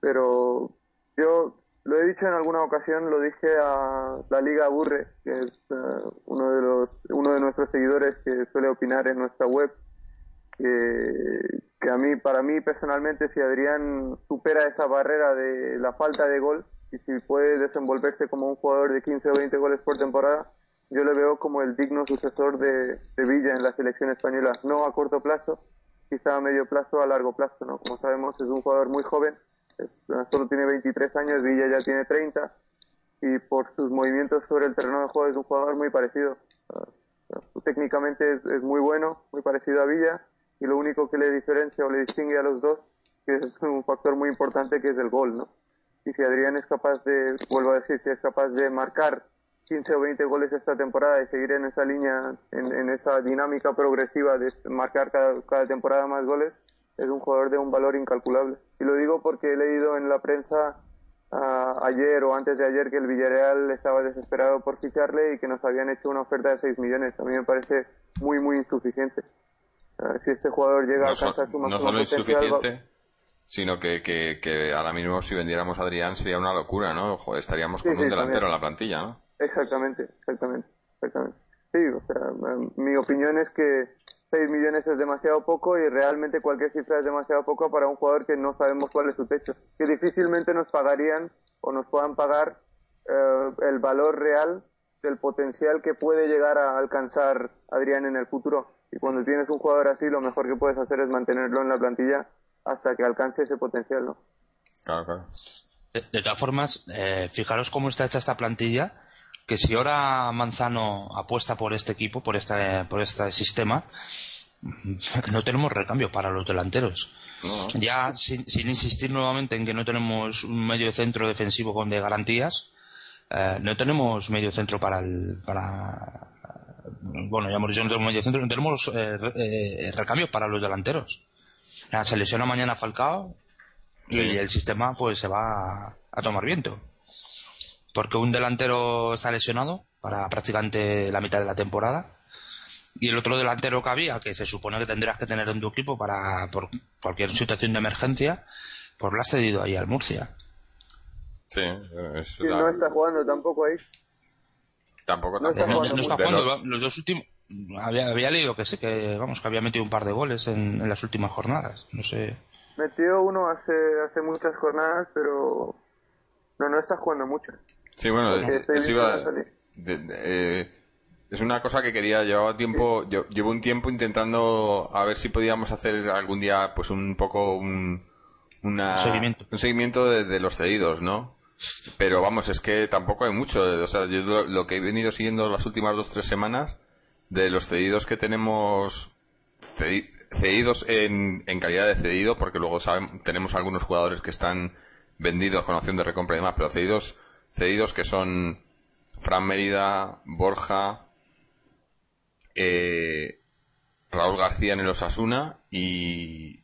pero yo lo he dicho en alguna ocasión, lo dije a la Liga Aburre, que es eh, uno de los uno de nuestros seguidores que suele opinar en nuestra web, que, que a mí, para mí personalmente, si Adrián supera esa barrera de la falta de gol y si puede desenvolverse como un jugador de 15 o 20 goles por temporada, yo le veo como el digno sucesor de, Villa en la selección española, no a corto plazo, quizá a medio plazo, a largo plazo, ¿no? Como sabemos, es un jugador muy joven solo tiene 23 años, Villa ya tiene 30 y por sus movimientos sobre el terreno de juego es un jugador muy parecido. Uh, técnicamente es, muy bueno, muy parecido a Villa y lo único que le diferencia o le distingue a los dos es un factor muy importante que es el gol, ¿no? Y si Adrián es capaz de, vuelvo a decir, si es capaz de marcar 15 o 20 goles esta temporada y seguir en esa línea, en, esa dinámica progresiva de marcar cada temporada más goles, es un jugador de un valor incalculable. Y lo digo porque he leído en la prensa ah, ayer o antes de ayer que el Villarreal estaba desesperado por ficharle y que nos habían hecho una oferta de 6 millones. A mí me parece muy, muy insuficiente. Ah, si este jugador llega a alcanzar su máximo No solo insuficiente, sino que, que, ahora mismo si vendiéramos a Adrián sería una locura, ¿no? estaríamos con un delantero en la plantilla, ¿no? Exactamente, exactamente, exactamente. Sí, o sea, mi opinión es que 6 millones es demasiado poco y realmente cualquier cifra es demasiado poco para un jugador que no sabemos cuál es su techo. Que difícilmente nos pagarían o nos puedan pagar eh, el valor real del potencial que puede llegar a alcanzar Adrián en el futuro. Y cuando tienes un jugador así, lo mejor que puedes hacer es mantenerlo en la plantilla hasta que alcance ese potencial, ¿no? Claro, claro. De, todas formas, eh, fijaros cómo está hecha esta plantilla que si ahora Manzano apuesta por este equipo, por este, por este sistema, no tenemos recambio para los delanteros. Ya sin, insistir nuevamente en que no tenemos un medio centro defensivo con de garantías, eh, no tenemos medio centro para el, para, bueno, ya hemos dicho no tenemos medio centro, no tenemos eh, eh, recambio para los delanteros. se lesiona mañana Falcao y el sistema pues se va a tomar viento porque un delantero está lesionado para prácticamente la mitad de la temporada y el otro delantero que había, que se supone que tendrías que tener en tu equipo para por cualquier situación de emergencia, pues lo has cedido ahí al Murcia. Sí, es no está jugando tampoco ahí. Tampoco, no Está jugando, no, está jugando. Los dos últimos había, había leído que sé que vamos que había metido un par de goles en, en las últimas jornadas. No sé. Metió uno hace hace muchas jornadas, pero no no está jugando mucho. Sí, bueno, eh, es una cosa que quería, llevaba tiempo, yo, llevo un tiempo intentando a ver si podíamos hacer algún día pues un poco un, una, seguimiento, un seguimiento de, los cedidos, ¿no? Pero vamos, es que tampoco hay mucho, o sea, yo lo, que he venido siguiendo las últimas dos, tres semanas, de los cedidos que tenemos cedidos en, calidad de cedido, porque luego saben, tenemos algunos jugadores que están vendidos con opción de recompra y demás, pero cedidos cedidos que son Fran Mérida, Borja, eh, Raúl García en el Osasuna y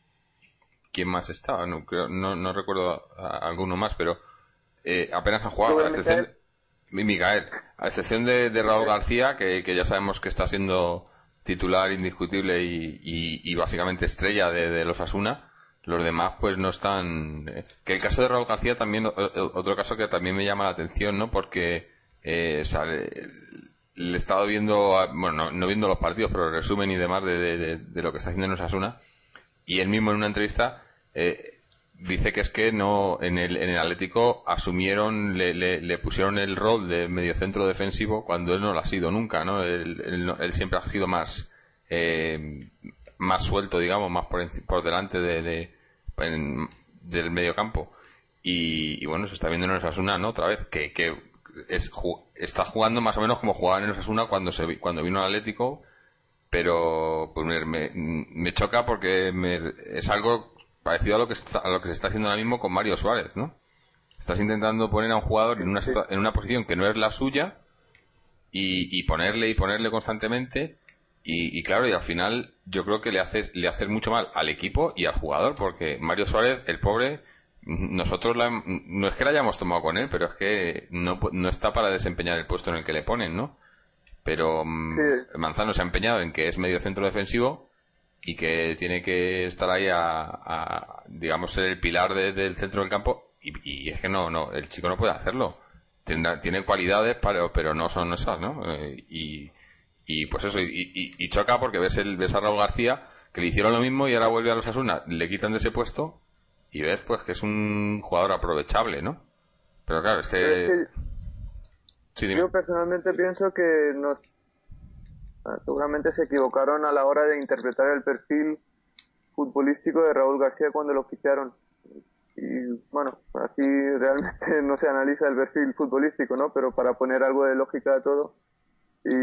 ¿quién más estaba? No, no, recuerdo alguno más, pero eh, apenas han jugado. A excepción, Miguel, a excepción de, Raúl García, que, ya sabemos que está siendo titular indiscutible y, básicamente estrella de, de los Asuna, los demás pues no están eh, que el caso de Raúl García también otro caso que también me llama la atención no porque eh, sale, le he estado viendo bueno no, viendo los partidos pero el resumen y demás de, lo que está haciendo en Osasuna y él mismo en una entrevista eh, dice que es que no en el, en el Atlético asumieron, le, le, pusieron el rol de mediocentro defensivo cuando él no lo ha sido nunca, ¿no? Él, él, siempre ha sido más eh, más suelto, digamos, más por, por delante de, de del medio campo. Y, bueno, se está viendo en el Osasuna, ¿no? Otra vez, que, que es, está jugando más o menos como jugaba en Osasuna cuando, se, cuando vino al Atlético, pero pues me, me, choca porque es algo parecido a lo que a lo que se está haciendo ahora mismo con Mario Suárez, ¿no? Estás intentando poner a un jugador en una, en una posición que no es la suya y, y ponerle y ponerle constantemente y, y, claro, y al final yo creo que le hace, le hace mucho mal al equipo y al jugador porque Mario Suárez, el pobre, nosotros no es que la hayamos tomado con él, pero es que no, no está para desempeñar el puesto en el que le ponen, ¿no? Pero mm, Manzano se ha empeñado en que es medio centro defensivo y que tiene que estar ahí a, digamos, ser el pilar del centro del campo. Y, es que no, no, el chico no puede hacerlo. Tiene, tiene cualidades, pero, pero no son esas, ¿no? Eh, y, y pues eso, y, choca porque ves, el, ves a Raúl García que le hicieron lo mismo y ahora vuelve a los Asuna, le quitan de ese puesto y ves pues que es un jugador aprovechable, ¿no? Pero claro, este... yo personalmente pienso que nos seguramente se equivocaron a la hora de interpretar el perfil futbolístico de Raúl García cuando lo ficharon. Y bueno, aquí realmente no se analiza el perfil futbolístico, ¿no? Pero para poner algo de lógica a todo. Y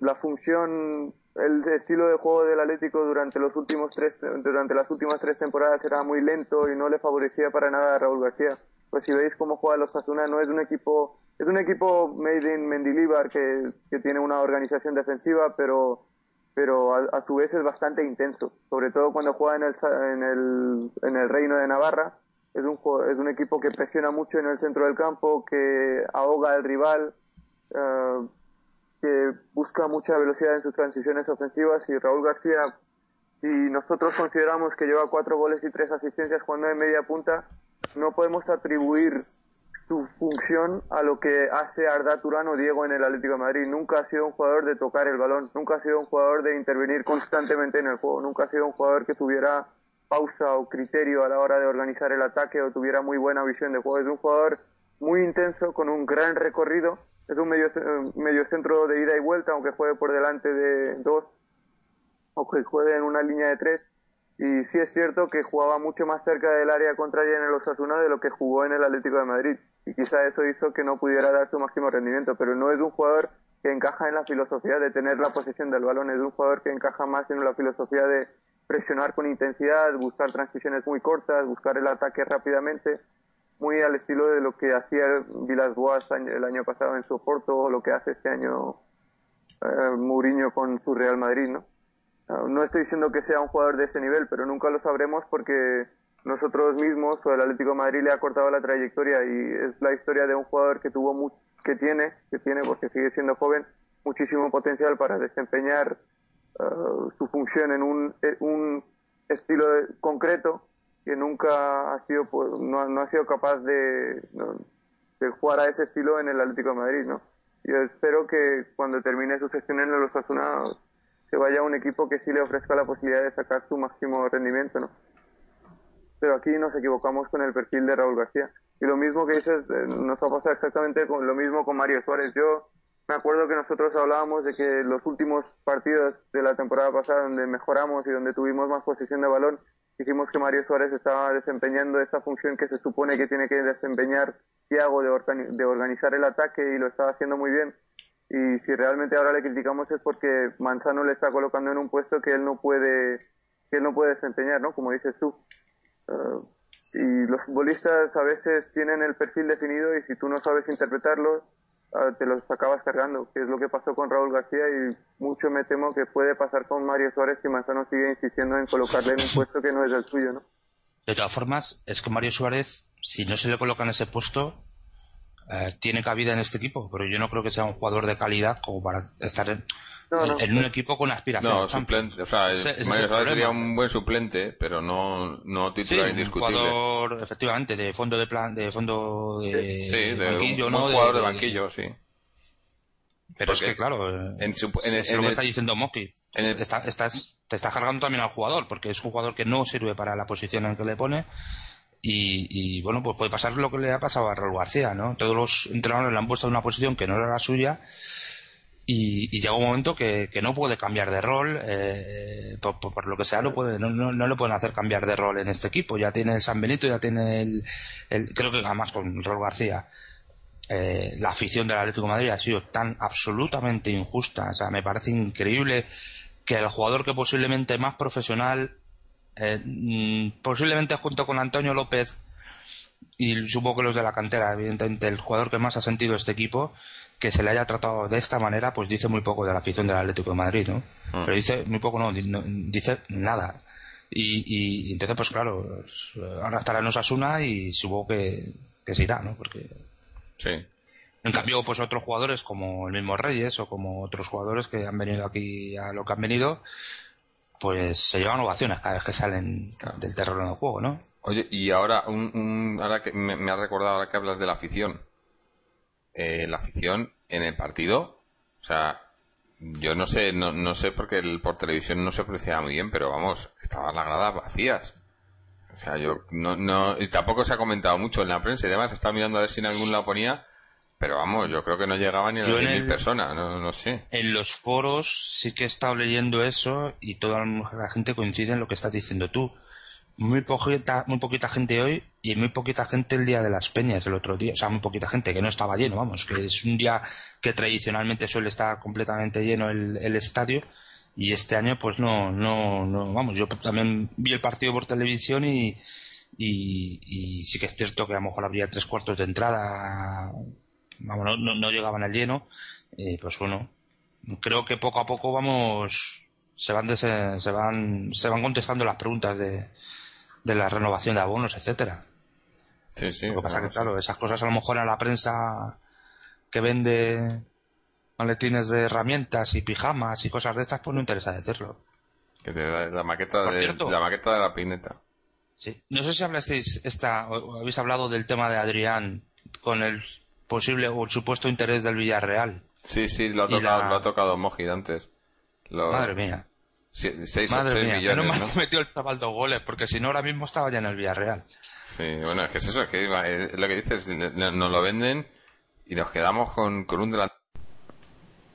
la función, el estilo de juego del Atlético durante los últimos tres, durante las últimas tres temporadas era muy lento y no le favorecía para nada a Raúl García. Pues si veis cómo juega los Asuna, no es un equipo es un equipo made in Mendilibar que, tiene una organización defensiva, pero, pero a, su vez es bastante intenso, sobre todo cuando juega en el, en el, en el Reino de Navarra. Es un, es un equipo que presiona mucho en el centro del campo, que ahoga al rival, eh, que busca mucha velocidad en sus transiciones ofensivas y Raúl García, si nosotros consideramos que lleva cuatro goles y tres asistencias jugando en media punta, no podemos atribuir su función a lo que hace Arda Turano Diego en el Atlético de Madrid. Nunca ha sido un jugador de tocar el balón, nunca ha sido un jugador de intervenir constantemente en el juego, nunca ha sido un jugador que tuviera pausa o criterio a la hora de organizar el ataque o tuviera muy buena visión de juego. Es un jugador muy intenso, con un gran recorrido, es un medio, medio centro de ida y vuelta, aunque juegue por delante de dos o que juegue en una línea de tres y sí es cierto que jugaba mucho más cerca del área contraria en el Osasuna de lo que jugó en el Atlético de Madrid y quizá eso hizo que no pudiera dar su máximo rendimiento, pero no es un jugador que encaja en la filosofía de tener la posesión del balón, es un jugador que encaja más en la filosofía de presionar con intensidad, buscar transiciones muy cortas, buscar el ataque rápidamente, muy al estilo de lo que hacía Vilas Boas el año pasado en su Oporto o lo que hace este año eh, Mourinho con su Real Madrid, ¿no? No estoy diciendo que sea un jugador de ese nivel, pero nunca lo sabremos porque nosotros mismos o el Atlético de Madrid le ha cortado la trayectoria y es la historia de un jugador que tuvo que tiene que tiene porque sigue siendo joven muchísimo potencial para desempeñar uh, su función en un, eh, un estilo concreto que nunca ha sido pues, no, no, ha sido capaz de, de jugar a ese estilo en el Atlético de Madrid no yo espero que cuando termine su gestión en los Osasuna se vaya a un equipo que sí le ofrezca la posibilidad de sacar su máximo rendimiento no pero aquí nos equivocamos con el perfil de Raúl García. Y lo mismo que dices, eh, nos ha pasado exactamente lo mismo con Mario Suárez. Yo me acuerdo que nosotros hablábamos de que los últimos partidos de la temporada pasada donde mejoramos y donde tuvimos más posición de balón, dijimos que Mario Suárez estaba desempeñando esta función que se supone que tiene que desempeñar Thiago de, de organizar el ataque y lo estaba haciendo muy bien. Y si realmente ahora le criticamos es porque Manzano le está colocando en un puesto que él no puede que él no puede desempeñar, ¿no? Como dices tú. Eh, y los futbolistas a veces tienen el perfil definido y si tú no sabes interpretarlo, eh, te los acabas cargando, que es lo que pasó con Raúl García y mucho me temo que puede pasar con Mario Suárez que Manzano sigue insistiendo en colocarle en un puesto que no es el suyo, ¿no? De todas formas, es que Mario Suárez, si no se le coloca en ese puesto, eh, tiene cabida en este equipo, pero yo no creo que sea un jugador de calidad como para estar en, en un equipo con aspiración. No, suplente. O sea, sería un buen suplente, pero no, no titular sí, indiscutible. Un jugador, efectivamente, de fondo de plan, de fondo de, sí, de, banquillo, un, ¿no? Un jugador de, banquillo, sí. Pero es que, claro, en, su, en, es lo que está diciendo Moki. estás, te está cargando también al jugador, porque es un jugador que no sirve para la posición en que le pone Y, bueno, pues puede pasar lo que le ha pasado a Raúl García, ¿no? Todos los entrenadores le han puesto en una posición que no era la suya y, llega un momento que, no puede cambiar de rol, eh, por, lo que sea, no, puede, no, no, le pueden hacer cambiar de rol en este equipo. Ya tiene el San Benito, ya tiene el, creo que además con Raúl García, eh, la afición del Atlético de Madrid ha sido tan absolutamente injusta. O sea, me parece increíble que el jugador que posiblemente más profesional eh, mm, posiblemente junto con Antonio López y supongo que los de la cantera, evidentemente el jugador que más ha sentido este equipo, que se le haya tratado de esta manera, pues dice muy poco de la afición del Atlético de Madrid, ¿no? Ah. Pero dice muy poco, no, dice nada. Y, entonces, pues claro, ahora estará en Osasuna y supongo que, que se irá, ¿no? Porque. Sí. En cambio, pues otros jugadores como el mismo Reyes o como otros jugadores que han venido aquí a lo que han venido, pues se llevan ovaciones cada vez que salen del terreno del juego, ¿no? Oye, y ahora, un, ahora que me, ha recordado ahora que hablas de la afición. Eh, la afición en el partido, o sea, yo no sé, no, no sé porque el, por televisión no se apreciaba muy bien, pero vamos, estaban las gradas vacías. O sea, yo no, no, y tampoco se ha comentado mucho en la prensa y demás, estaba mirando a ver si en algún lado ponía pero vamos, yo creo que no llegaba ni a las mil personas, no, no, sé. En los foros sí que he estado leyendo eso y toda la gente coincide en lo que estás diciendo tú. Muy poquita, muy poquita gente hoy y muy poquita gente el día de las peñas, el otro día. O sea, muy poquita gente, que no estaba lleno, vamos, que es un día que tradicionalmente suele estar completamente lleno el, el estadio y este año pues no, no, no, vamos, yo también vi el partido por televisión y, y, y sí que es cierto que a lo mejor habría tres cuartos de entrada vamos, no, no, llegaban al lleno, pues bueno, creo que poco a poco vamos, se van, se van, se van contestando las preguntas de, de la renovación de abonos, etcétera. Sí, sí. Lo que pasa es que, claro, esas cosas a lo mejor en la prensa que vende maletines de herramientas y pijamas y cosas de estas, pues no interesa decirlo. Que la maqueta de la maqueta de la pineta. Sí. No sé si hablasteis esta, o habéis hablado del tema de Adrián con el posible o el supuesto interés del Villarreal. Sí, sí, lo ha tocado, lo ha tocado Mojid antes. Madre mía. seis, Madre mía, millones, no me metió el chaval dos goles, porque si no ahora mismo estaba ya en el Villarreal. Sí, bueno, es que es eso, es que es lo que dices, nos lo venden y nos quedamos con, con un delantero.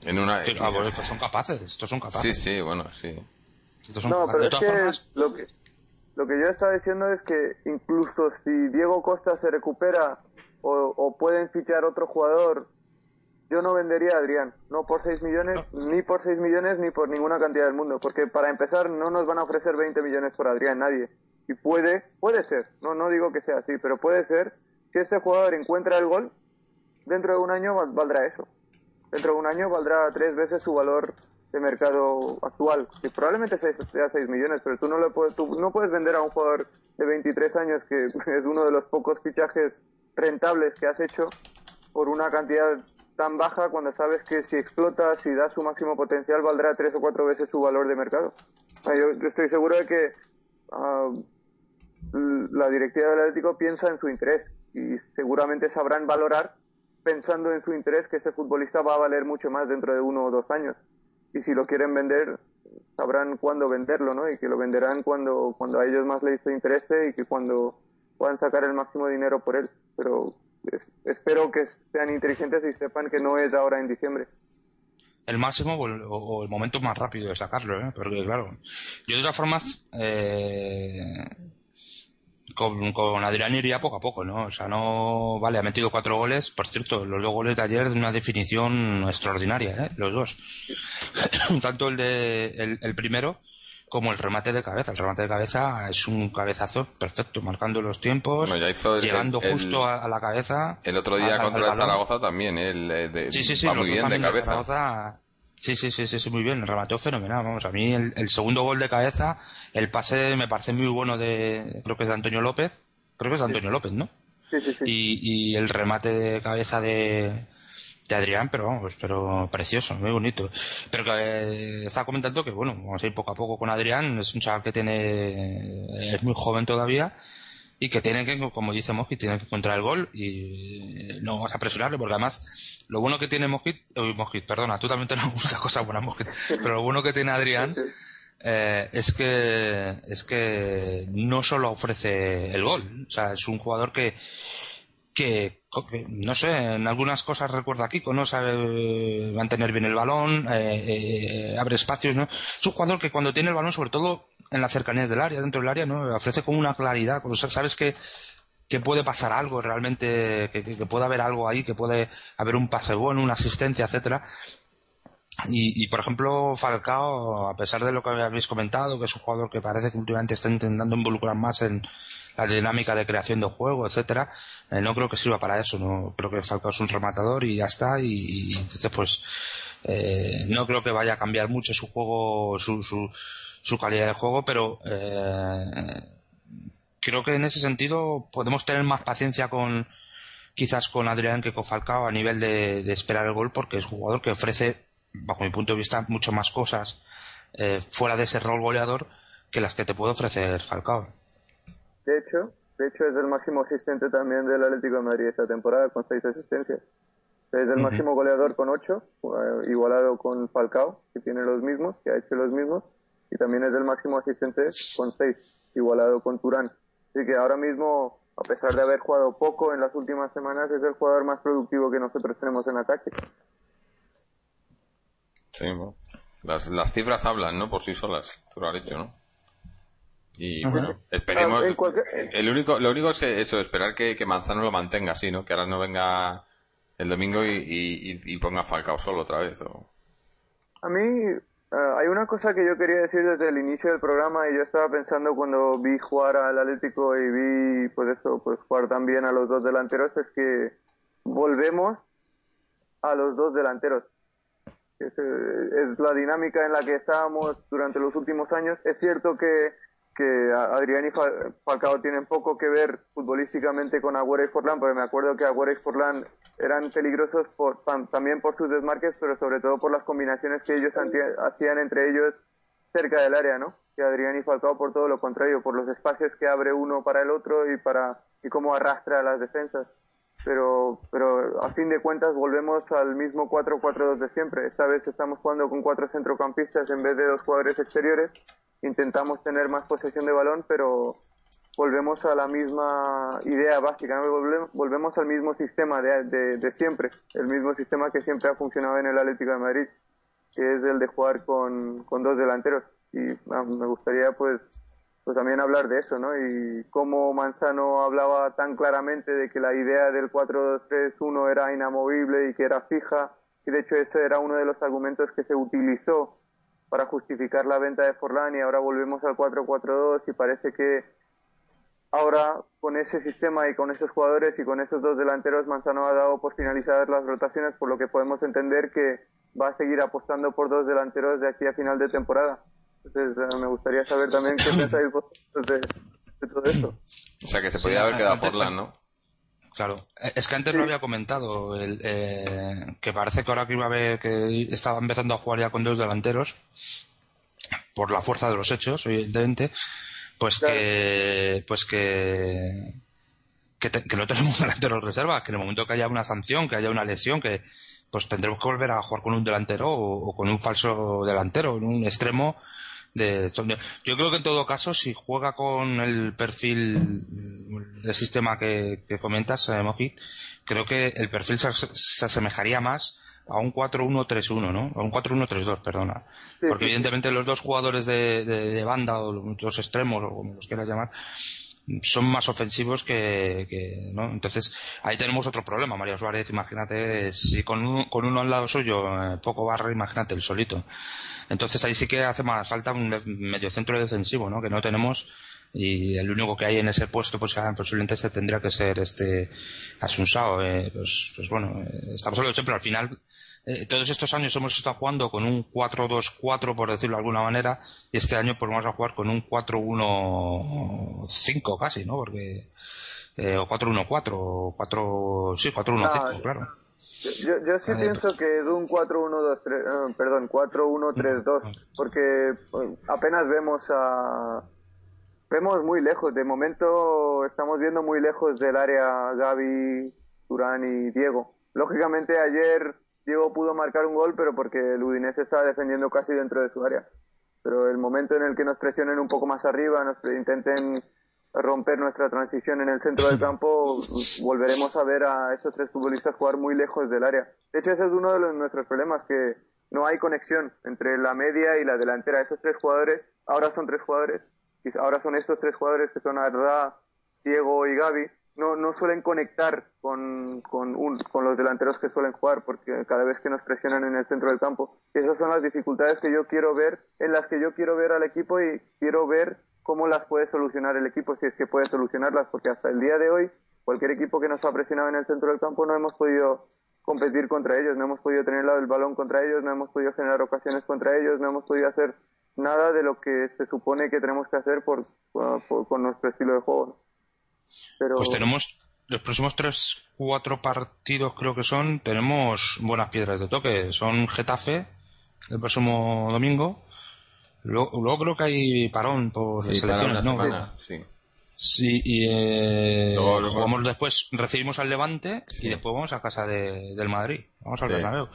En una... ah, bueno, estos son capaces, estos son capaces. Sí, sí, bueno, sí. no, pero es que lo que lo que yo estaba diciendo es que incluso si Diego Costa se recupera o, pueden fichar otro jugador, yo no vendería a Adrián, no por 6 millones, ni por 6 millones, ni por ninguna cantidad del mundo, porque para empezar no nos van a ofrecer 20 millones por Adrián, nadie. Y puede, puede ser, no, no digo que sea así, pero puede ser, si este jugador encuentra el gol, dentro de un año valdrá eso. Dentro de un año valdrá tres veces su valor de mercado actual, que probablemente sea 6 millones, pero tú no, le puedes, tú no puedes vender a un jugador de 23 años que es uno de los pocos fichajes rentables que has hecho por una cantidad tan baja cuando sabes que si explota, si da su máximo potencial, valdrá tres o cuatro veces su valor de mercado. Yo, estoy seguro de que ah, la directiva del Atlético piensa en su interés y seguramente sabrán valorar pensando en su interés que ese futbolista va a valer mucho más dentro de uno o dos años. Y si lo quieren vender, sabrán cuándo venderlo, ¿no? Y que lo venderán cuando, cuando a ellos más les interese y que cuando puedan sacar el máximo dinero por él pero espero que sean inteligentes y sepan que no es ahora en diciembre. El máximo o el, momento más rápido de sacarlo, ¿eh? porque claro, yo de todas formas, eh, con, con, Adrián iría poco a poco, ¿no? O sea, no, vale, ha metido cuatro goles, por cierto, los dos goles de ayer de una definición extraordinaria, ¿eh? Los dos. Tanto el de, el primero, como el remate de cabeza. El remate de cabeza es un cabezazo perfecto, marcando los tiempos, llegando justo a, la cabeza. El otro día contra el Zaragoza también, el, de, sí, sí, sí, muy bien de cabeza. sí, sí, sí, sí, muy bien, el remateo fenomenal, vamos, a mí el, segundo gol de cabeza, el pase me parece muy bueno de, creo que es de Antonio López, creo que es de Antonio López, ¿no? Sí, sí, sí. Y, y el remate de cabeza de, de Adrián, pero vamos, pero precioso, muy bonito. Pero que eh, estaba comentando que, bueno, vamos a ir poco a poco con Adrián, es un chaval que tiene, es muy joven todavía y que tiene que, como dice Mosquit, tiene que encontrar el gol y no vamos a presionarle porque además lo bueno que tiene Mosquit, uy, Mosquit, perdona, tú también tienes muchas cosas buenas Mosquit, pero lo bueno que tiene Adrián eh, es que es que no solo ofrece el gol, o sea, es un jugador que que, no sé, en algunas cosas recuerda a Kiko, ¿no? Sabe mantener bien el balón, eh, eh, abre espacios. Es un jugador que cuando tiene el balón, sobre todo en las cercanías del área, dentro del área, ¿no? Ofrece con una claridad, sabes que, que puede pasar algo realmente, que, que, puede haber algo ahí, que puede haber un pase bueno, una asistencia, etcétera. Y, y, por ejemplo, Falcao, a pesar de lo que habéis comentado, que es un jugador que parece que últimamente está intentando involucrar más en, la dinámica de creación de juego, etcétera, eh, no creo que sirva para eso, no creo que Falcao es un rematador y ya está, y, entonces pues eh, no creo que vaya a cambiar mucho su juego, su, su, su calidad de juego, pero eh, creo que en ese sentido podemos tener más paciencia con quizás con Adrián que con Falcao a nivel de, esperar el gol porque es un jugador que ofrece bajo mi punto de vista mucho más cosas fuera de ese rol goleador que las que te puede ofrecer Falcao. De hecho, de hecho es el máximo asistente también del Atlético de Madrid esta temporada con seis asistencias. Es el máximo goleador con ocho, eh, igualado con Falcao, que tiene los mismos, que ha hecho los mismos, y también es el máximo asistente con seis, igualado con Turán. Así que ahora mismo, a pesar de haber jugado poco en las últimas semanas, es el jugador más productivo que nosotros tenemos en ataque. Sí, las, las cifras hablan, ¿no? Por sí solas, tú lo has dicho, ¿no? Y bueno, esperemos. El único, lo único es eso, esperar que, Manzano lo mantenga así, ¿no? Que ahora no venga el domingo y, y, ponga Falcao solo otra vez. O... A mí eh, hay una cosa que yo quería decir desde el inicio del programa y yo estaba pensando cuando vi jugar al Atlético y vi, pues eso, pues jugar también a los dos delanteros, es que volvemos a los dos delanteros. Es, eh, es la dinámica en la que estábamos durante los últimos años. Es cierto que que Adrián y Falcao tienen poco que ver futbolísticamente con Agüero y Forlán, porque me acuerdo que Agüero y Forlán eran peligrosos por, también por sus desmarques, pero sobre todo por las combinaciones que ellos hacían entre ellos cerca del área, ¿no? Que Adrián y Falcao por todo lo contrario, por los espacios que abre uno para el otro y para y cómo arrastra a las defensas. Pero, pero a fin de cuentas volvemos al mismo 4-4-2 de siempre. Esta vez estamos jugando con cuatro centrocampistas en vez de dos jugadores exteriores intentamos tener más posesión de balón, pero volvemos a la misma idea básica, volvemos al mismo sistema de, de, siempre, el mismo sistema que siempre ha funcionado en el Atlético de Madrid, que es el de jugar con, con dos delanteros. Y me gustaría pues, pues también hablar de eso, ¿no? Y cómo Manzano hablaba tan claramente de que la idea del 4-2-3-1 era inamovible y que era fija, y de hecho ese era uno de los argumentos que se utilizó para justificar la venta de Forlán y ahora volvemos al 4-4-2 y parece que ahora con ese sistema y con esos jugadores y con esos dos delanteros Manzano ha dado por finalizadas las rotaciones por lo que podemos entender que va a seguir apostando por dos delanteros de aquí a final de temporada. Entonces eh, me gustaría saber también qué pensáis vosotros de, de todo esto. O sea que se podía haber quedado Forlán, ¿no? Claro, eh, es que antes lo había comentado, el, eh, que parece que ahora que iba a ver que estaba empezando a jugar ya con dos delanteros, por la fuerza de los hechos, evidentemente, pues que, pues que, que, no tenemos delanteros reservas, que en el momento que haya una sanción, que haya una lesión, que pues tendremos que volver a jugar con un delantero o, con un falso delantero, en un extremo de Yo creo que en todo caso, si juega con el perfil del sistema que, comentas, eh, creo que el perfil se, asemejaría más a un 4-1-3-1, ¿no? A un 4-1-3-2, perdona. Porque evidentemente los dos jugadores de, de, banda o los extremos, o como los quieras llamar, son más ofensivos que, que, ¿no? Entonces, ahí tenemos otro problema. Mario Suárez, imagínate, si con, uno, con uno al lado suyo, eh, poco barra, imagínate el solito. Entonces ahí sí que hace más falta un medio centro defensivo, ¿no? Que no tenemos y el único que hay en ese puesto pues posiblemente se tendría que ser este Asunsao eh, pues, pues bueno eh, estamos hablando siempre al final eh, todos estos años hemos estado jugando con un 4-2-4 por decirlo de alguna manera y este año pues vamos a jugar con un 4-1-5 casi ¿no? porque eh, o 4-1-4 o 4 sí 4-1-5 claro yo, yo sí pienso que es un 4-1-2-3, eh, perdón, 4-1-3-2, porque eh, apenas vemos a... Vemos muy lejos, de momento estamos viendo muy lejos del área Gaby, Turán y Diego. Lógicamente ayer Diego pudo marcar un gol, pero porque el Udinese estaba defendiendo casi dentro de su área. pero el momento en el que nos presionen un poco más arriba, nos intenten romper nuestra transición en el centro del campo, volveremos a ver a esos tres futbolistas jugar muy lejos del área. De hecho, ese es uno de los, nuestros problemas, que no hay conexión entre la media y la delantera. Esos tres jugadores, ahora son tres jugadores, y ahora son estos tres jugadores que son Arda, Diego y Gaby, no, no suelen conectar con, con, un, con los delanteros que suelen jugar, porque cada vez que nos presionan en el centro del campo. esas son las dificultades que yo quiero ver, en las que yo quiero ver al equipo y quiero ver cómo las puede solucionar el equipo, si es que puede solucionarlas, porque hasta el día de hoy, cualquier equipo que nos ha presionado en el centro del campo no hemos podido competir contra ellos, no hemos podido tener el balón contra ellos, no hemos podido generar ocasiones contra ellos, no hemos podido hacer nada de lo que se supone que tenemos que hacer por, con nuestro estilo de juego. Pero... Pues tenemos los próximos tres, cuatro partidos creo que son, tenemos buenas piedras de toque. Son Getafe el próximo domingo, Luego, creo que hay parón por selecciones, ¿no? sí. Sí, y eh, jugamos después, recibimos al Levante y después vamos a casa de, del Madrid. Vamos al Bernabéu.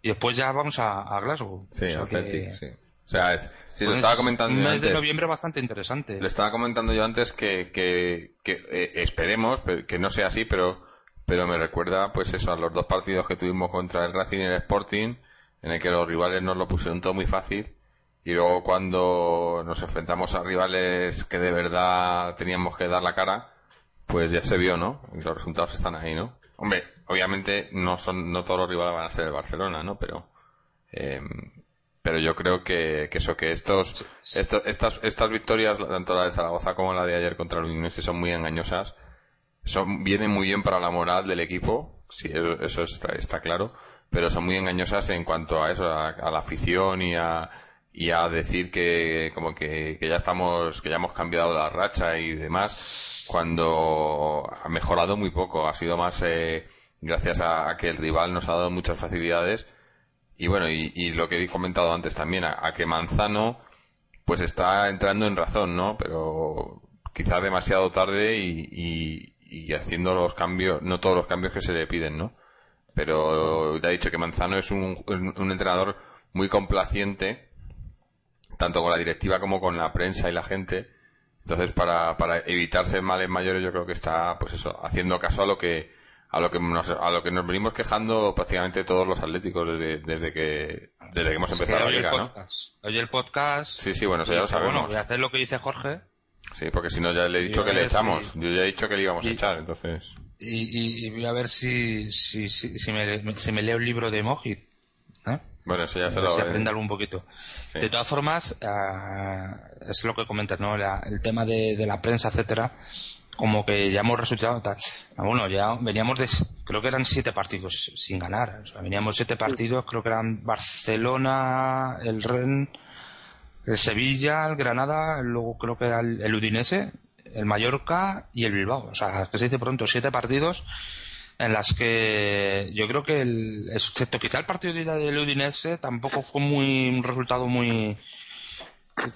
Y después ya vamos a, Glasgow. Sí, o sea sí. O sea, es, lo pues estaba comentando un mes de noviembre bastante interesante. Le estaba comentando yo antes que, que, que eh, esperemos que no sea así, pero, pero me recuerda pues eso a los dos partidos que tuvimos contra el Racing y el Sporting, en el que los rivales nos lo pusieron todo muy fácil y luego cuando nos enfrentamos a rivales que de verdad teníamos que dar la cara, pues ya se vio, ¿no? Y los resultados están ahí, ¿no? Hombre, obviamente no son, no todos los rivales van a ser el Barcelona, ¿no? Pero, eh, pero yo creo que, que eso, que estos, estos, estas, estas victorias, tanto la de Zaragoza como la de ayer contra el Udinese son muy engañosas. Son, vienen muy bien para la moral del equipo, sí, eso está, está claro, pero son muy engañosas en cuanto a eso, a la afición y a, y a decir que como que, que, ya estamos, que ya hemos cambiado la racha y demás, cuando ha mejorado muy poco, ha sido más eh, gracias a, que el rival nos ha dado muchas facilidades y bueno, y, lo que he comentado antes también, a, que Manzano pues está entrando en razón, ¿no? Pero quizá demasiado tarde y, y, haciendo los cambios, no todos los cambios que se le piden, ¿no? Pero ya he dicho que Manzano es un, un entrenador muy complaciente tanto con la directiva como con la prensa y la gente. Entonces, para, para evitarse males mayores, yo creo que está, pues eso, haciendo caso a lo que, a lo que nos, a lo que nos venimos quejando prácticamente todos los atléticos desde, desde que, desde que hemos empezado la liga, ¿no? Oye el podcast. Sí, sí, bueno, eso ya lo sabemos. Bueno, voy a hacer lo que dice Jorge. Sí, porque si no ya le he dicho que le echamos. Yo ya he dicho que le íbamos a echar, entonces. Y, y, voy a ver si, si, si, si me, si me leo el libro de Mojit. ¿eh? Bueno, eso ya se lo... Se aprende algo un poquito. De todas formas, eh, es lo que comentas, ¿no? el tema de, la prensa, etcétera, como que ya hemos resultado tal. Ah, bueno, ya veníamos de, creo que eran siete partidos sin ganar. O sea, veníamos siete partidos, creo que eran Barcelona, el Ren, el Sevilla, el Granada, luego creo que era el, el Udinese, el Mallorca y el Bilbao. O sea, que se dice pronto, siete partidos en las que yo creo que el, excepto quizá el partido de del Udinese tampoco fue muy un resultado muy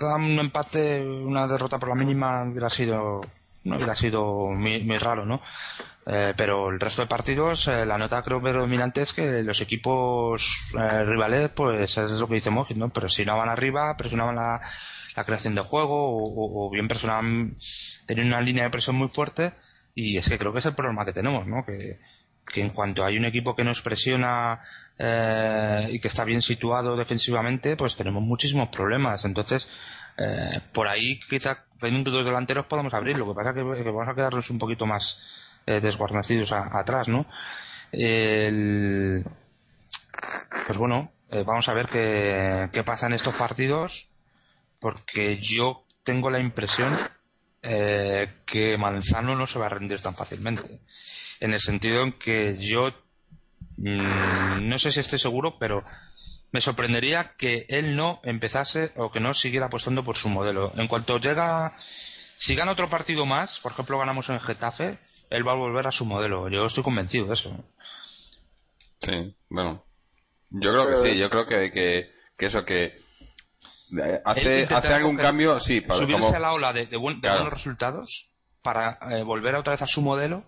un empate una derrota por la mínima hubiera sido no hubiera sido muy, raro no eh, pero el resto de partidos eh, la nota creo predominante es que los equipos eh, rivales pues es lo que dice Mojit no presionaban arriba presionaban la, la creación de juego o, o bien presionaban tenían una línea de presión muy fuerte y es que creo que es el problema que tenemos no que que en cuanto hay un equipo que nos presiona eh, y que está bien situado defensivamente, pues tenemos muchísimos problemas. Entonces, por ahí quizá teniendo dos delanteros podemos abrir. Lo que pasa es que, vamos a quedarnos un poquito más eh, desguarnecidos atrás, ¿no? El, pues bueno, eh, vamos a ver qué, qué pasa en estos partidos, porque yo tengo la impresión eh, que Manzano no se va a rendir tan fácilmente en el sentido en que yo mm, no sé si estoy seguro, pero me sorprendería que él no empezase o que no siguiera apostando por su modelo. En cuanto llega, si gana otro partido más, por ejemplo ganamos en Getafe, él va a volver a su modelo. Yo estoy convencido de eso. Sí, bueno. Yo creo que sí, yo creo que, que, eso que eh, hace, hace algún cambio, sí, para subirse a la ola de, buenos resultados para eh, volver otra vez a su modelo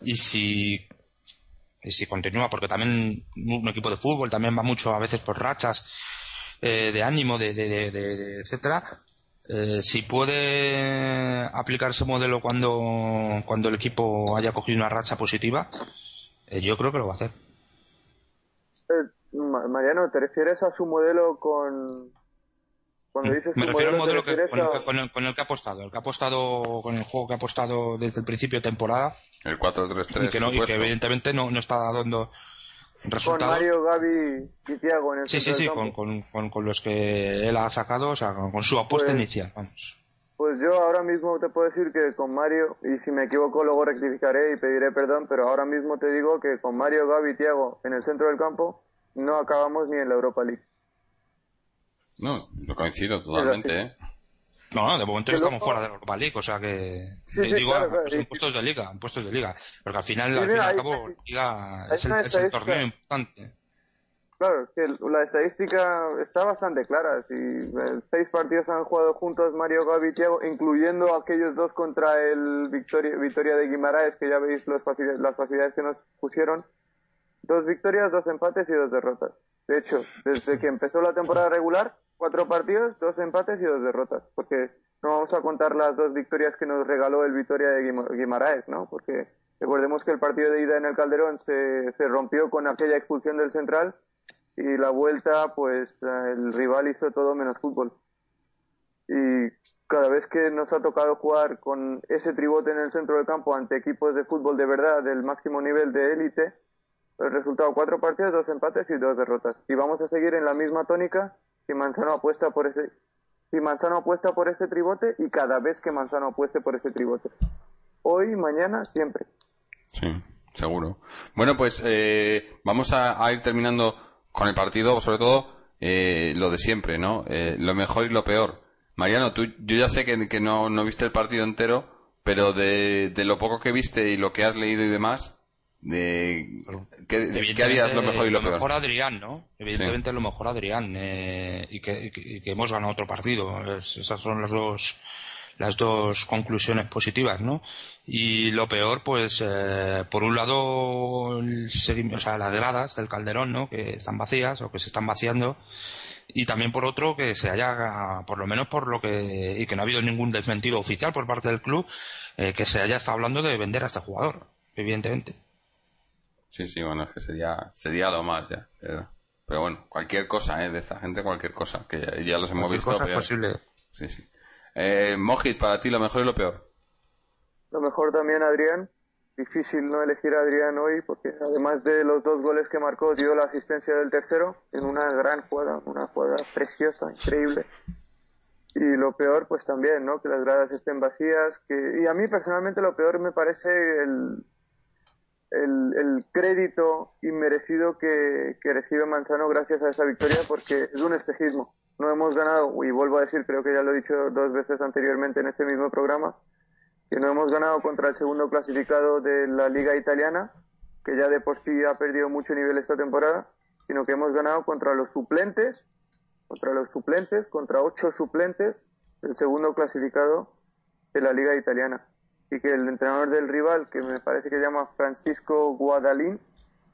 y si y si continúa porque también un equipo de fútbol también va mucho a veces por rachas eh, de ánimo, de, de, etcétera, eh, si puede aplicar ese modelo cuando, cuando el equipo haya cogido una racha positiva, eh, yo creo que lo va a hacer. Mariano, ¿te refieres a su modelo con, cuando dices Me refiero al modelo que, con, el, con, el, que ha apostado, el que ha apostado con el juego que ha apostado desde el principio de temporada. El 4-3-3. Y que, no, y que evidentemente no, no está dando resultados. Con Mario, Gaby y Thiago en el Sí, sí, sí, con, con, con, los que él ha sacado, o sea, con, su apuesta pues, inicial, vamos. Pues yo ahora mismo te puedo decir que con Mario, y si me equivoco luego rectificaré y pediré perdón, pero ahora mismo te digo que con Mario, Gaby y Thiago en el centro del campo no acabamos ni en la Europa League. No, yo coincido totalmente, ¿eh? No, no, de momento estamos fuera de la Europa League, o sea que digo, pues, en puestos de liga, en puestos de liga, porque al final, al fin y al cabo, liga es el, es el, torneo importante. Claro, que la estadística está bastante clara. Si eh, seis partidos han jugado juntos Mario Gavi y Thiago, incluyendo aquellos dos contra el Victoria, Victoria de Guimaraes, que ya veis las facilidades que nos pusieron, dos victorias, dos empates y dos derrotas. De hecho, desde que empezó la temporada regular, cuatro partidos, dos empates y dos derrotas, porque no vamos a contar las dos victorias que nos regaló el Vitoria de Guimaraes, ¿no? Porque recordemos que el partido de ida en el Calderón se, se rompió con aquella expulsión del central y la vuelta, pues el rival hizo todo menos fútbol. Y cada vez que nos ha tocado jugar con ese tribote en el centro del campo ante equipos de fútbol de verdad del máximo nivel de élite, el resultado cuatro partidos, dos empates y dos derrotas. Y vamos a seguir en la misma tónica si Manzano apuesta por ese si Manzano apuesta por ese tribote y cada vez que Manzano apueste por ese tribote. Hoy, mañana, siempre. Sí, seguro. Bueno, pues eh, vamos a, ir terminando con el partido, sobre todo eh, lo de siempre, ¿no? Eh, lo mejor y lo peor. Mariano, tú, yo ya sé que, que no, no viste el partido entero, pero de, de lo poco que viste y lo que has leído y demás, de ¿qué, ¿qué, harías lo mejor y lo, lo mejor Adrián, ¿no? Evidentemente lo mejor Adrián eh, y, que, que, hemos ganado otro partido. esas son las dos las dos conclusiones positivas, ¿no? Y lo peor, pues, eh, por un lado, o sea, las gradas del Calderón, ¿no? Que están vacías o que se están vaciando. Y también por otro, que se haya, por lo menos por lo que, y que no ha habido ningún desmentido oficial por parte del club, eh, que se haya estado hablando de vender a este jugador, evidentemente. Sí, sí, bueno, es que sería, sería lo más ya, Pero bueno, cualquier cosa, ¿eh? De esta gente, cualquier cosa, que ya, los hemos visto. Cosa es posible. Sí, sí. Eh, Mojit, para ti lo mejor y lo peor. Lo mejor también Adrián. Difícil no elegir a Adrián hoy porque además de los dos goles que marcó dio la asistencia del tercero en una gran jugada, una jugada preciosa, increíble. Y lo peor pues también, ¿no? Que las gradas estén vacías. Que... Y a mí personalmente lo peor me parece el, el, crédito inmerecido que, recibe Manzano gracias a esa victoria porque es un espejismo. No hemos ganado, y vuelvo a decir, creo que ya lo he dicho dos veces anteriormente en este mismo programa, que no hemos ganado contra el segundo clasificado de la Liga Italiana, que ya de por sí ha perdido mucho nivel esta temporada, sino que hemos ganado contra los suplentes, contra los suplentes, contra ocho suplentes del segundo clasificado de la Liga Italiana y que el entrenador del rival, que me parece que llama Francisco Guadalín,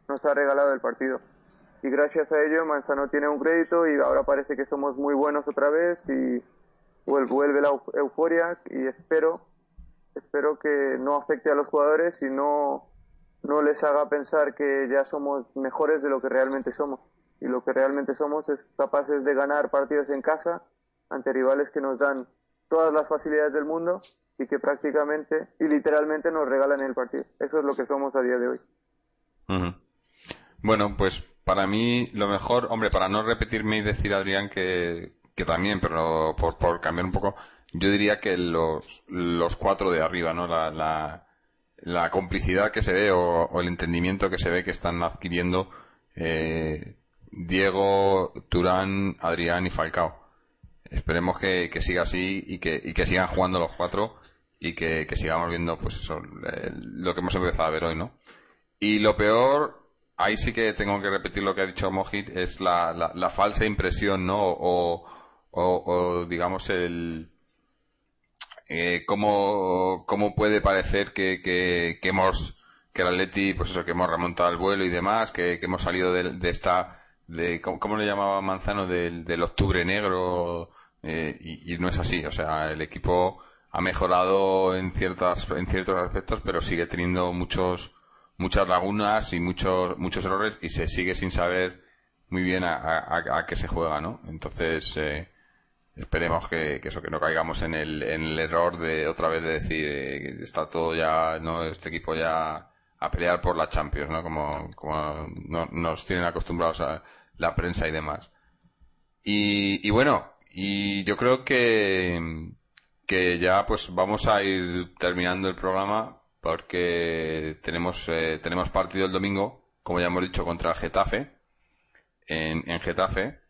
nos ha regalado el partido. Y gracias a ello Manzano tiene un crédito y ahora parece que somos muy buenos otra vez y vuelve la euforia y espero espero que no afecte a los jugadores y no, no les haga pensar que ya somos mejores de lo que realmente somos. Y lo que realmente somos es capaces de ganar partidos en casa ante rivales que nos dan todas las facilidades del mundo y que prácticamente y literalmente nos regalan el partido. Eso es lo que somos a día de hoy. Bueno, pues para mí lo mejor, hombre, para no repetirme y decir Adrián que, que también, pero por, por cambiar un poco, yo diría que los, los cuatro de arriba, ¿no? La, la, la complicidad que se ve o, el entendimiento que se ve que están adquiriendo eh, Diego, Turán, Adrián y Falcao esperemos que, siga así y que, y que sigan jugando los cuatro y que, sigamos viendo pues eso lo que hemos empezado a ver hoy no y lo peor ahí sí que tengo que repetir lo que ha dicho Mojit es la, la, falsa impresión no o, o, digamos el eh, cómo, cómo puede parecer que, que, que hemos que el Atleti pues eso que hemos remontado el vuelo y demás que, que hemos salido de, de esta de ¿cómo, le llamaba Manzano? Del, del octubre negro eh, y, no es así. O sea, el equipo ha mejorado en ciertas en ciertos aspectos, pero sigue teniendo muchos muchas lagunas y muchos muchos errores y se sigue sin saber muy bien a, a, a qué se juega, ¿no? Entonces eh, esperemos que, que, eso que no caigamos en el, en el error de otra vez de decir eh, está todo ya no este equipo ya a pelear por la Champions, ¿no? Como, como no, nos tienen acostumbrados a la prensa y demás. Y, y bueno, y yo creo que, que ya pues vamos a ir terminando el programa porque tenemos, eh, tenemos partido el domingo, como ya hemos dicho, contra el Getafe, en, en Getafe.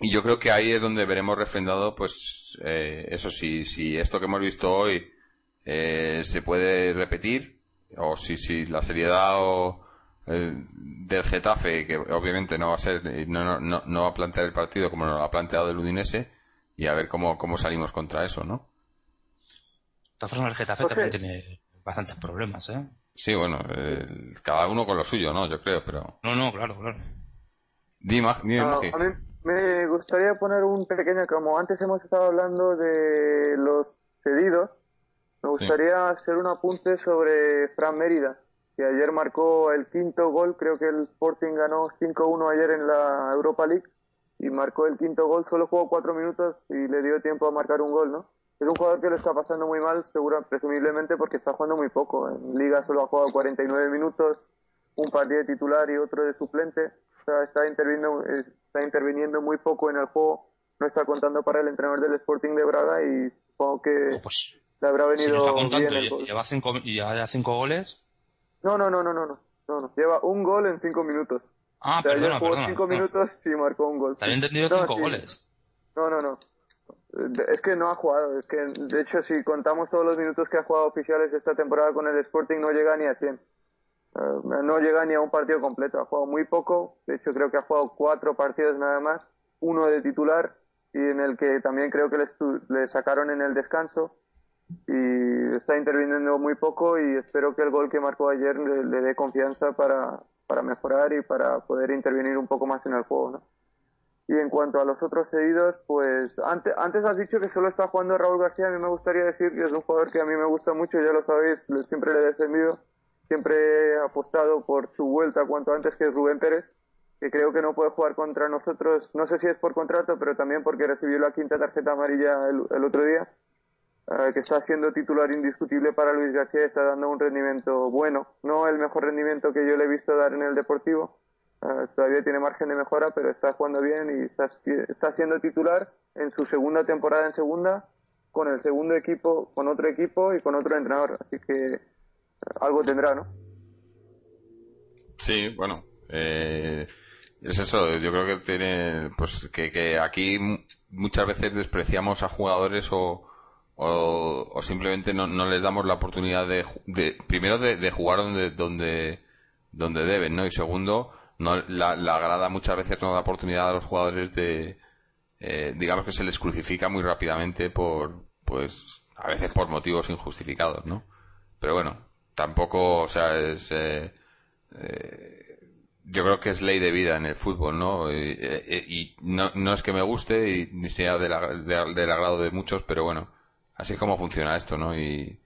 Y yo creo que ahí es donde veremos refrendado, pues, eh, eso sí, si esto que hemos visto hoy eh, se puede repetir, o si, si la seriedad o, del Getafe, que obviamente no va a ser, no, no, no, va a plantear el partido como lo ha planteado el Udinese, y a ver cómo, cómo salimos contra eso, ¿no? De todas formas, el Getafe también tiene bastantes problemas, ¿eh? Sí, bueno, cada uno con lo suyo, ¿no? Yo creo, pero... No, no, claro, claro. Dime, dime, no, a mí me gustaría poner un pequeño, como antes hemos estado hablando de los cedidos, me gustaría hacer un apunte sobre Fran Mérida que ayer marcó el quinto gol, creo que el Sporting ganó 5-1 ayer en la Europa League y marcó el quinto gol, solo jugó cuatro minutos y le dio tiempo a marcar un gol, ¿no? Es un jugador que lo está pasando muy mal, seguro, presumiblemente porque está jugando muy poco. En Liga solo ha jugado 49 minutos, un partido de titular y otro de suplente. O sea, está interviniendo, está interviniendo muy poco en el juego. No está contando para el entrenador del Sporting de Braga y supongo que oh, pues, le habrá venido si está contando, bien el gol. Lleva cinco, ya cinco goles. No, no, no, no, no, no, no, no. Lleva un gol en cinco minutos. Ah, o sea, perdona, jugó perdona. cinco no. minutos y marcó un gol. Te había entendido No, cinco sí. goles. No, no, no. Es que no ha jugado. Es que, de hecho, si contamos todos los minutos que ha jugado oficiales esta temporada con el Sporting, no llega ni a 100. Eh, no llega ni a un partido completo. Ha jugado muy poco. De hecho, creo que ha jugado cuatro partidos nada más. Uno de titular y en el que también creo que le, le sacaron en el descanso. Y está interviniendo muy poco y espero que el gol que marcó ayer le, le dé confianza para, para mejorar y para poder intervenir un poco más en el juego, ¿no? Y en cuanto a los otros cedidos, pues antes, antes has dicho que solo está jugando Raúl García. A mí me gustaría decir que es un jugador que a mí me gusta mucho, ya lo sabéis, siempre le he defendido. Siempre he apostado por su vuelta cuanto antes, que Rubén Pérez, que creo que no puede jugar contra nosotros. No sé si es por contrato, pero también porque recibió la quinta tarjeta amarilla el, el otro día. Eh, que está siendo titular indiscutible para Luis García está dando un rendimiento bueno. No el mejor rendimiento que yo le he visto dar en el Deportivo, Uh, todavía tiene margen de mejora, pero está jugando bien y está, está siendo titular en su segunda temporada en segunda, con el segundo equipo, con otro equipo y con otro entrenador. Así que uh, algo tendrá, ¿no? Sí, bueno, eh, es eso, yo creo que tiene, pues que, que aquí mu- muchas veces despreciamos a jugadores o, o, o simplemente no, no les damos la oportunidad de, de primero de, de jugar donde, donde, donde deben, ¿no? Y segundo, no, la, la grada muchas veces no da oportunidad a los jugadores de, eh, digamos que se les crucifica muy rápidamente por, pues, a veces por motivos injustificados, ¿no? Pero bueno, tampoco, o sea, es, eh, yo creo que es ley de vida en el fútbol, ¿no? Y, eh, y no, no es que me guste y ni sea del, de- agrado de muchos, pero bueno, así es como funciona esto, ¿no? Y,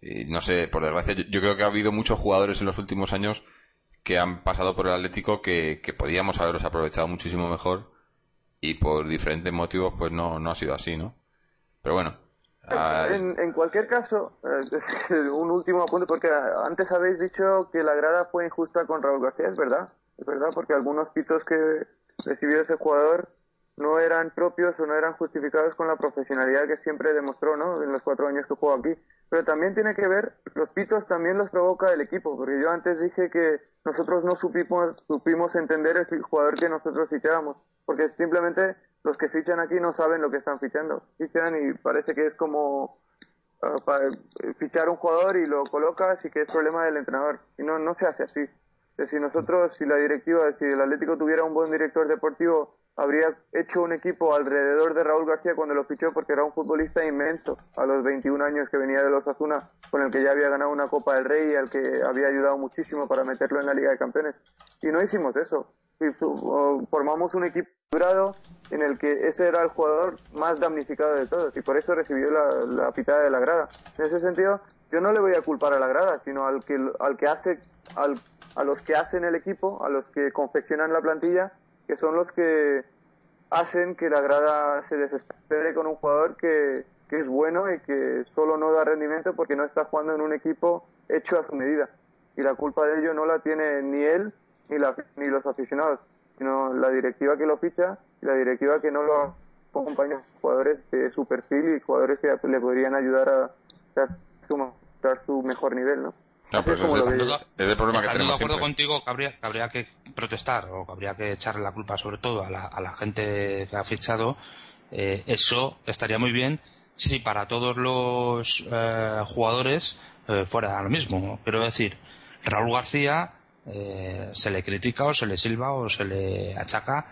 y no sé, por desgracia, yo, yo creo que ha habido muchos jugadores en los últimos años que han pasado por el Atlético que, que podíamos haberlos aprovechado muchísimo mejor y por diferentes motivos pues no, no ha sido así, ¿no? Pero bueno. ah, En, en cualquier caso, eh, un último apunte, porque antes habéis dicho que la grada fue injusta con Raúl García, es verdad, es verdad, porque algunos pitos que recibió ese jugador no eran propios o no eran justificados con la profesionalidad que siempre demostró, ¿no? En los cuatro años que jugó aquí. Pero también tiene que ver, los pitos también los provoca el equipo, porque yo antes dije que nosotros no supimos, supimos entender el jugador que nosotros fichábamos, porque simplemente los que fichan aquí no saben lo que están fichando. Fichan y parece que es como ah, para fichar un jugador y lo colocas y que es problema del entrenador. Y no, no se hace así. Si nosotros, si la directiva, si el Atlético tuviera un buen director deportivo, habría hecho un equipo alrededor de Raúl García cuando lo fichó porque era un futbolista inmenso a los 21 años que venía de los Asuna, con el que ya había ganado una Copa del Rey y al que había ayudado muchísimo para meterlo en la Liga de Campeones. Y no hicimos eso. formamos un equipo durado en el que ese era el jugador más damnificado de todos y por eso recibió la, pitada de la grada. En ese sentido, yo no le voy a culpar a la grada, sino al que, al que hace, a los que hacen el equipo, a los que confeccionan la plantilla, que son los que hacen que la grada se desespere con un jugador que, que es bueno y que solo no da rendimiento porque no está jugando en un equipo hecho a su medida. Y la culpa de ello no la tiene ni él ni, la, ni los aficionados, sino la directiva que lo ficha y la directiva que no lo acompaña jugadores de su perfil y jugadores que le podrían ayudar a dar su, mejor nivel, ¿no? Es, el problema que tenemos de acuerdo contigo que habría, que habría que protestar o que habría que echarle la culpa sobre todo a la, a la gente que ha fichado. Eh, eso estaría muy bien si para todos los eh, jugadores eh, fuera lo mismo. Quiero decir, Raúl García eh, se le critica o se le silba o se le achaca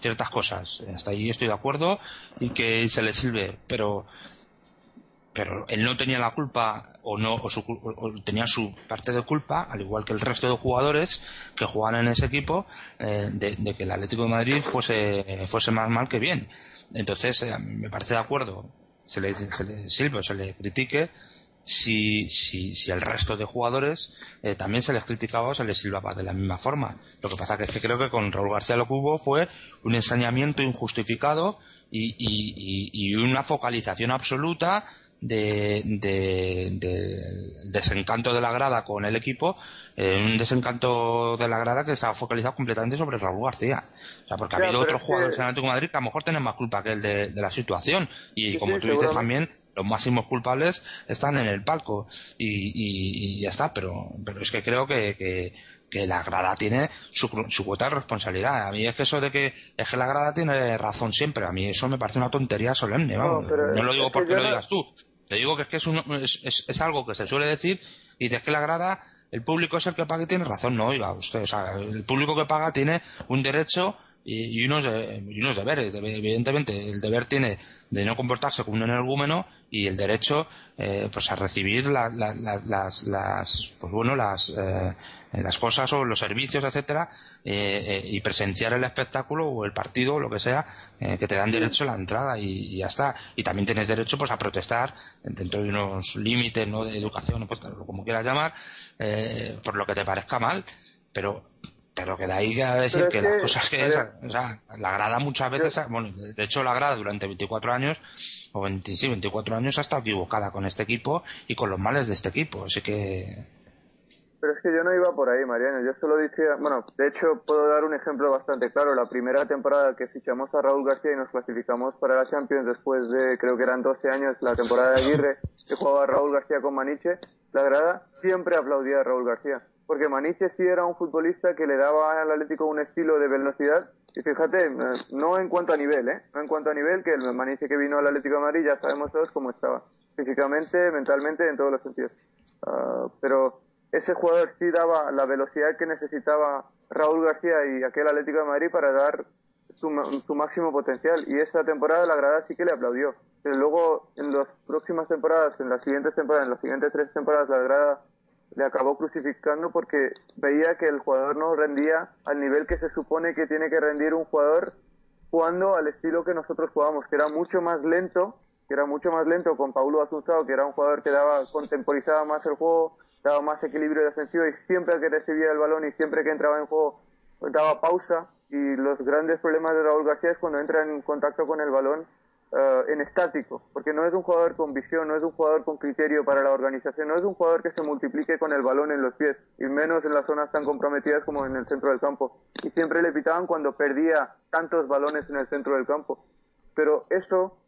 ciertas cosas. Hasta ahí estoy de acuerdo y que se le silbe, pero pero él no tenía la culpa o no o, tenía su parte de culpa al igual que el resto de jugadores que jugaban en ese equipo de, de, que el Atlético de Madrid fuese fuese más mal que bien entonces, eh, me parece de acuerdo, se le, se le se le critique si, si, si el resto de jugadores eh, también se les criticaba o se les silbaba de la misma forma. Lo que pasa que es que creo que con Raúl García lo que hubo fue un ensañamiento injustificado y, y una focalización absoluta de, de, desencanto de la grada con el equipo, eh, un desencanto de la grada que estaba focalizado completamente sobre Raúl García. O sea, porque ha habido otros jugadores en Atlético de Madrid que a lo mejor tienen más culpa que el de, la situación. Y como tú dices también, los máximos culpables están en el palco y, y, ya está, pero, pero es que creo que, que, que la grada tiene su, su, cuota de responsabilidad. A mí es que eso de que es que la grada tiene razón siempre, a mí eso me parece una tontería solemne, vamos. No, lo digo porque lo digas tú, te digo que es que es, un, es, algo que se suele decir y dices que la grada, el público es el que paga y tiene razón. No, oiga, usted, o sea, el público que paga tiene un derecho y, unos, y unos deberes. Evidentemente, el deber tiene de no comportarse como un energúmeno y el derecho eh, pues a recibir la, las, las pues bueno las eh, las cosas o los servicios etcétera eh, eh, y presenciar el espectáculo o el partido o lo que sea eh, que te dan derecho a la entrada y, ya está y también tienes derecho pues a protestar dentro de unos límites no de educación pues, como quieras llamar por lo que te parezca mal pero pero que de ahí a decir que, las cosas que es, o sea, la grada muchas veces, bueno, de hecho la grada durante 24 años, o 20, sí, 24 años ha estado equivocada con este equipo y con los males de este equipo, así que... Pero es que yo no iba por ahí, Mariano, yo solo decía, bueno, de hecho puedo dar un ejemplo bastante claro, la primera temporada que fichamos a Raúl García y nos clasificamos para la Champions después de, creo que eran 12 años, la temporada de Aguirre, que jugaba Raúl García con Maniche, la grada siempre aplaudía a Raúl García porque Maniche sí era un futbolista que le daba al Atlético un estilo de velocidad. Y fíjate, no en cuanto a nivel, ¿eh? No en cuanto a nivel, que el Maniche que vino al Atlético de Madrid ya sabemos todos cómo estaba. Físicamente, mentalmente, en todos los sentidos. Uh, pero ese jugador sí daba la velocidad que necesitaba Raúl García y aquel Atlético de Madrid para dar su, su, máximo potencial. Y esa temporada la grada sí que le aplaudió. Pero luego, en las próximas temporadas, en las siguientes temporadas, en las siguientes tres temporadas, la grada le acabó crucificando porque veía que el jugador no rendía al nivel que se supone que tiene que rendir un jugador jugando al estilo que nosotros jugábamos, que era mucho más lento, que era mucho más lento con Paulo Asunzao, que era un jugador que daba, contemporizaba más el juego, daba más equilibrio defensivo y siempre que recibía el balón y siempre que entraba en juego daba pausa. Y los grandes problemas de Raúl García es cuando entra en contacto con el balón uh, en estático, porque no es un jugador con visión, no es un jugador con criterio para la organización, no es un jugador que se multiplique con el balón en los pies, y menos en las zonas tan comprometidas como en el centro del campo. Y siempre le pitaban cuando perdía tantos balones en el centro del campo. Pero eso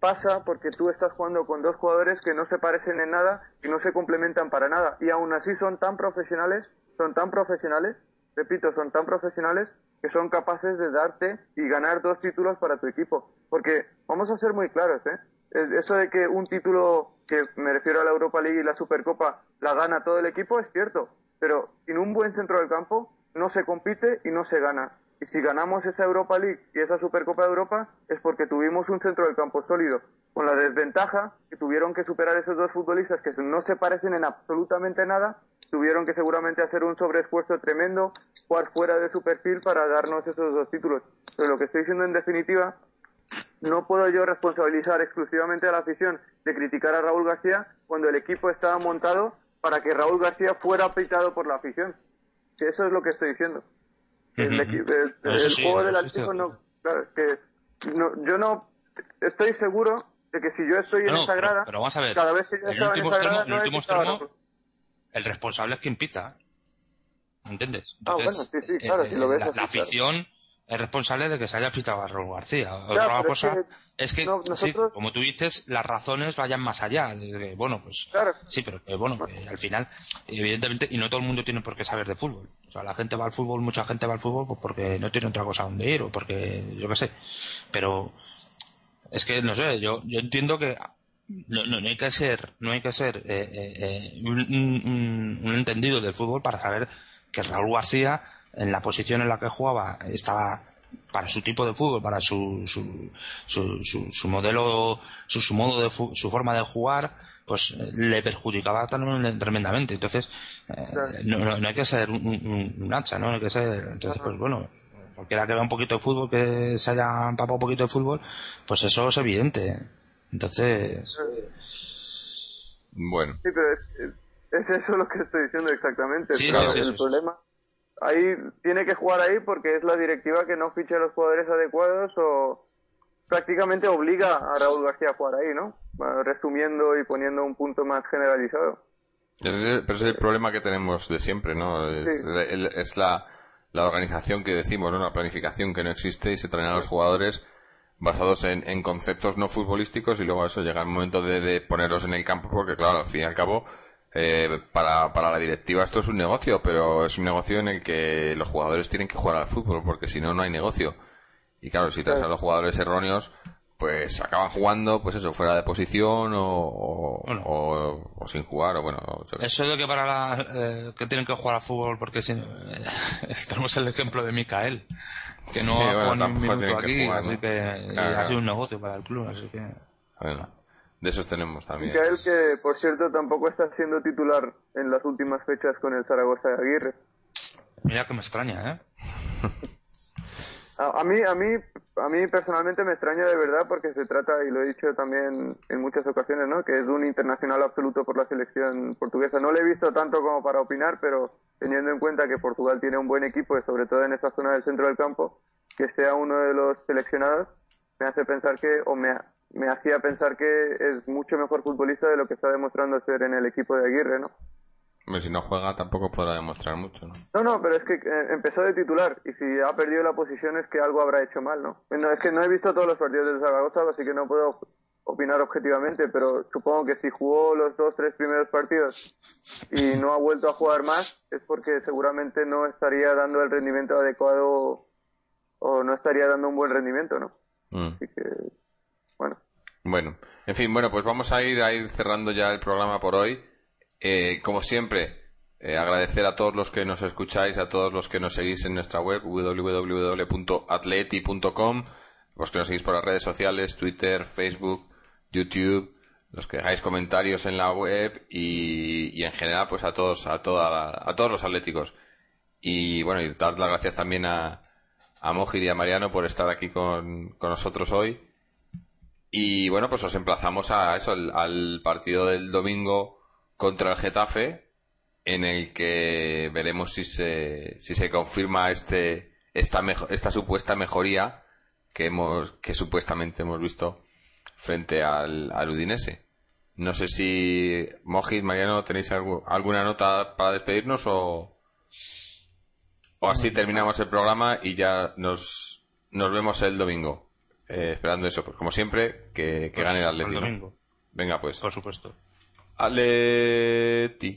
pasa porque tú estás jugando con dos jugadores que no se parecen en nada y no se complementan para nada. Y aún así son tan profesionales, son tan profesionales, repito, son tan profesionales que son capaces de darte y ganar dos títulos para tu equipo. Porque vamos a ser muy claros, ¿eh? Eso de que un título, que me refiero a la Europa League y la Supercopa, la gana todo el equipo es cierto, pero sin un buen centro del campo no se compite y no se gana. Y si ganamos esa Europa League y esa Supercopa de Europa es porque tuvimos un centro del campo sólido, con la desventaja que tuvieron que superar esos dos futbolistas que no se parecen en absolutamente nada, tuvieron que seguramente hacer un sobreesfuerzo tremendo, jugar fuera de su perfil para darnos esos dos títulos. Pero lo que estoy diciendo en definitiva, no puedo yo responsabilizar exclusivamente a la afición de criticar a Raúl García cuando el equipo estaba montado para que Raúl García fuera apretado por la afición. Que eso es lo que estoy diciendo. El, juego del Atlético no, que yo no estoy seguro de que si yo estoy en esa grada, pero, vamos a ver, cada vez que yo estaba en esa grada, el último extremo, el responsable es quien pita. ¿Entiendes? ah, bueno, sí, sí, claro, si lo ves la, así, la afición es responsable de que se haya pitado a Raúl García. Otra cosa es que, como tú dices, las razones vayan más allá. bueno, pues sí, pero bueno, al final, evidentemente, y no todo el mundo tiene por qué saber de fútbol. O sea, la gente va al fútbol, mucha gente va al fútbol pues porque no tiene otra cosa donde ir o porque, yo qué sé. Pero es que, no sé, yo, yo entiendo que no, no, hay que ser, no hay que ser eh, eh, eh un, un entendido del fútbol para saber que Raúl García en la posición en la que jugaba estaba para su tipo de fútbol, para su, su, su, su, modelo, su, su modo de su forma de jugar, pues eh, le perjudicaba tremendamente. Entonces, eh, no, no, hay que ser un, hacha, ¿no? Hay que ser, entonces, pues bueno, cualquiera que vea un poquito de fútbol, que se haya empapado un poquito de fútbol, pues eso es evidente. Entonces. Bueno. Sí, pero es, eso lo que estoy diciendo exactamente. Sí, el problema ahí tiene que jugar ahí porque es la directiva que no ficha a los jugadores adecuados o prácticamente obliga a Raúl García a jugar ahí, ¿no? Resumiendo y poniendo un punto más generalizado. pero ese es el problema que tenemos de siempre, ¿no? Es, la, la, organización que decimos, ¿no? La planificación que no existe y se traen a los jugadores basados en, en conceptos no futbolísticos y luego eso llega el momento de, de ponerlos en el campo porque, claro, al fin y al cabo eh, para, para la directiva esto es un negocio, pero es un negocio en el que los jugadores tienen que jugar al fútbol, porque si no, no hay negocio. Y claro, si traes a los jugadores erróneos, pues acaban jugando, pues eso, fuera de posición o, o, sin jugar, o bueno. Eso de que para la, eh, que tienen que jugar al fútbol, porque si no, eh, tenemos el ejemplo de Mikael, que no ha jugado ni un minuto aquí, así que ha sido un negocio para el club, así que. De esos tenemos también. Michael, que por cierto tampoco está siendo titular en las últimas fechas con el Zaragoza de Aguirre. Mira que me extraña, ¿eh? a, mí, a mí, a mí personalmente me extraña de verdad porque se trata, y lo he dicho también en muchas ocasiones, ¿no? Que es un internacional absoluto por la selección portuguesa. No le he visto tanto como para opinar, pero teniendo en cuenta que Portugal tiene un buen equipo, sobre todo en esta zona del centro del campo, que sea uno de los seleccionados, me hace pensar que, o me, me hacía pensar que es mucho mejor futbolista de lo que está demostrando ser en el equipo de Aguirre, ¿no? Si no juega tampoco podrá demostrar mucho, ¿no? No, no, pero es que eh, empezó de titular y si ha perdido la posición es que algo habrá hecho mal, ¿no? no es que no he visto todos los partidos del Zaragoza, así que no puedo opinar objetivamente, pero supongo que si jugó los dos, tres primeros partidos y no ha vuelto a jugar más, es porque seguramente no estaría dando el rendimiento adecuado o no estaría dando un buen rendimiento, ¿no? Mm. Así que, bueno. Bueno, en fin, bueno, pues vamos a ir a ir cerrando ya el programa por hoy. Eh, como siempre, eh, agradecer a todos los que nos escucháis, a todos los que nos seguís en nuestra web www.atleti.com, los que nos seguís por las redes sociales, Twitter, Facebook, YouTube, los que dejáis comentarios en la web y, en general pues a todos, a toda, a todos los atléticos. Y bueno, y dar las gracias también a, a Mojir y a Mariano por estar aquí con, con nosotros hoy y bueno, pues os emplazamos a eso, al, partido del domingo contra el Getafe, en el que veremos si se, si se confirma este, esta, esta supuesta mejoría que hemos, que supuestamente hemos visto frente al, al Udinese. No sé si Mojit, Mariano, tenéis alguna nota para despedirnos o, o así terminamos el programa y ya nos, nos vemos el domingo. Eh, esperando eso, pues como siempre, que, que gane el Atlético. El domingo. Venga, pues. Por supuesto. Atleti.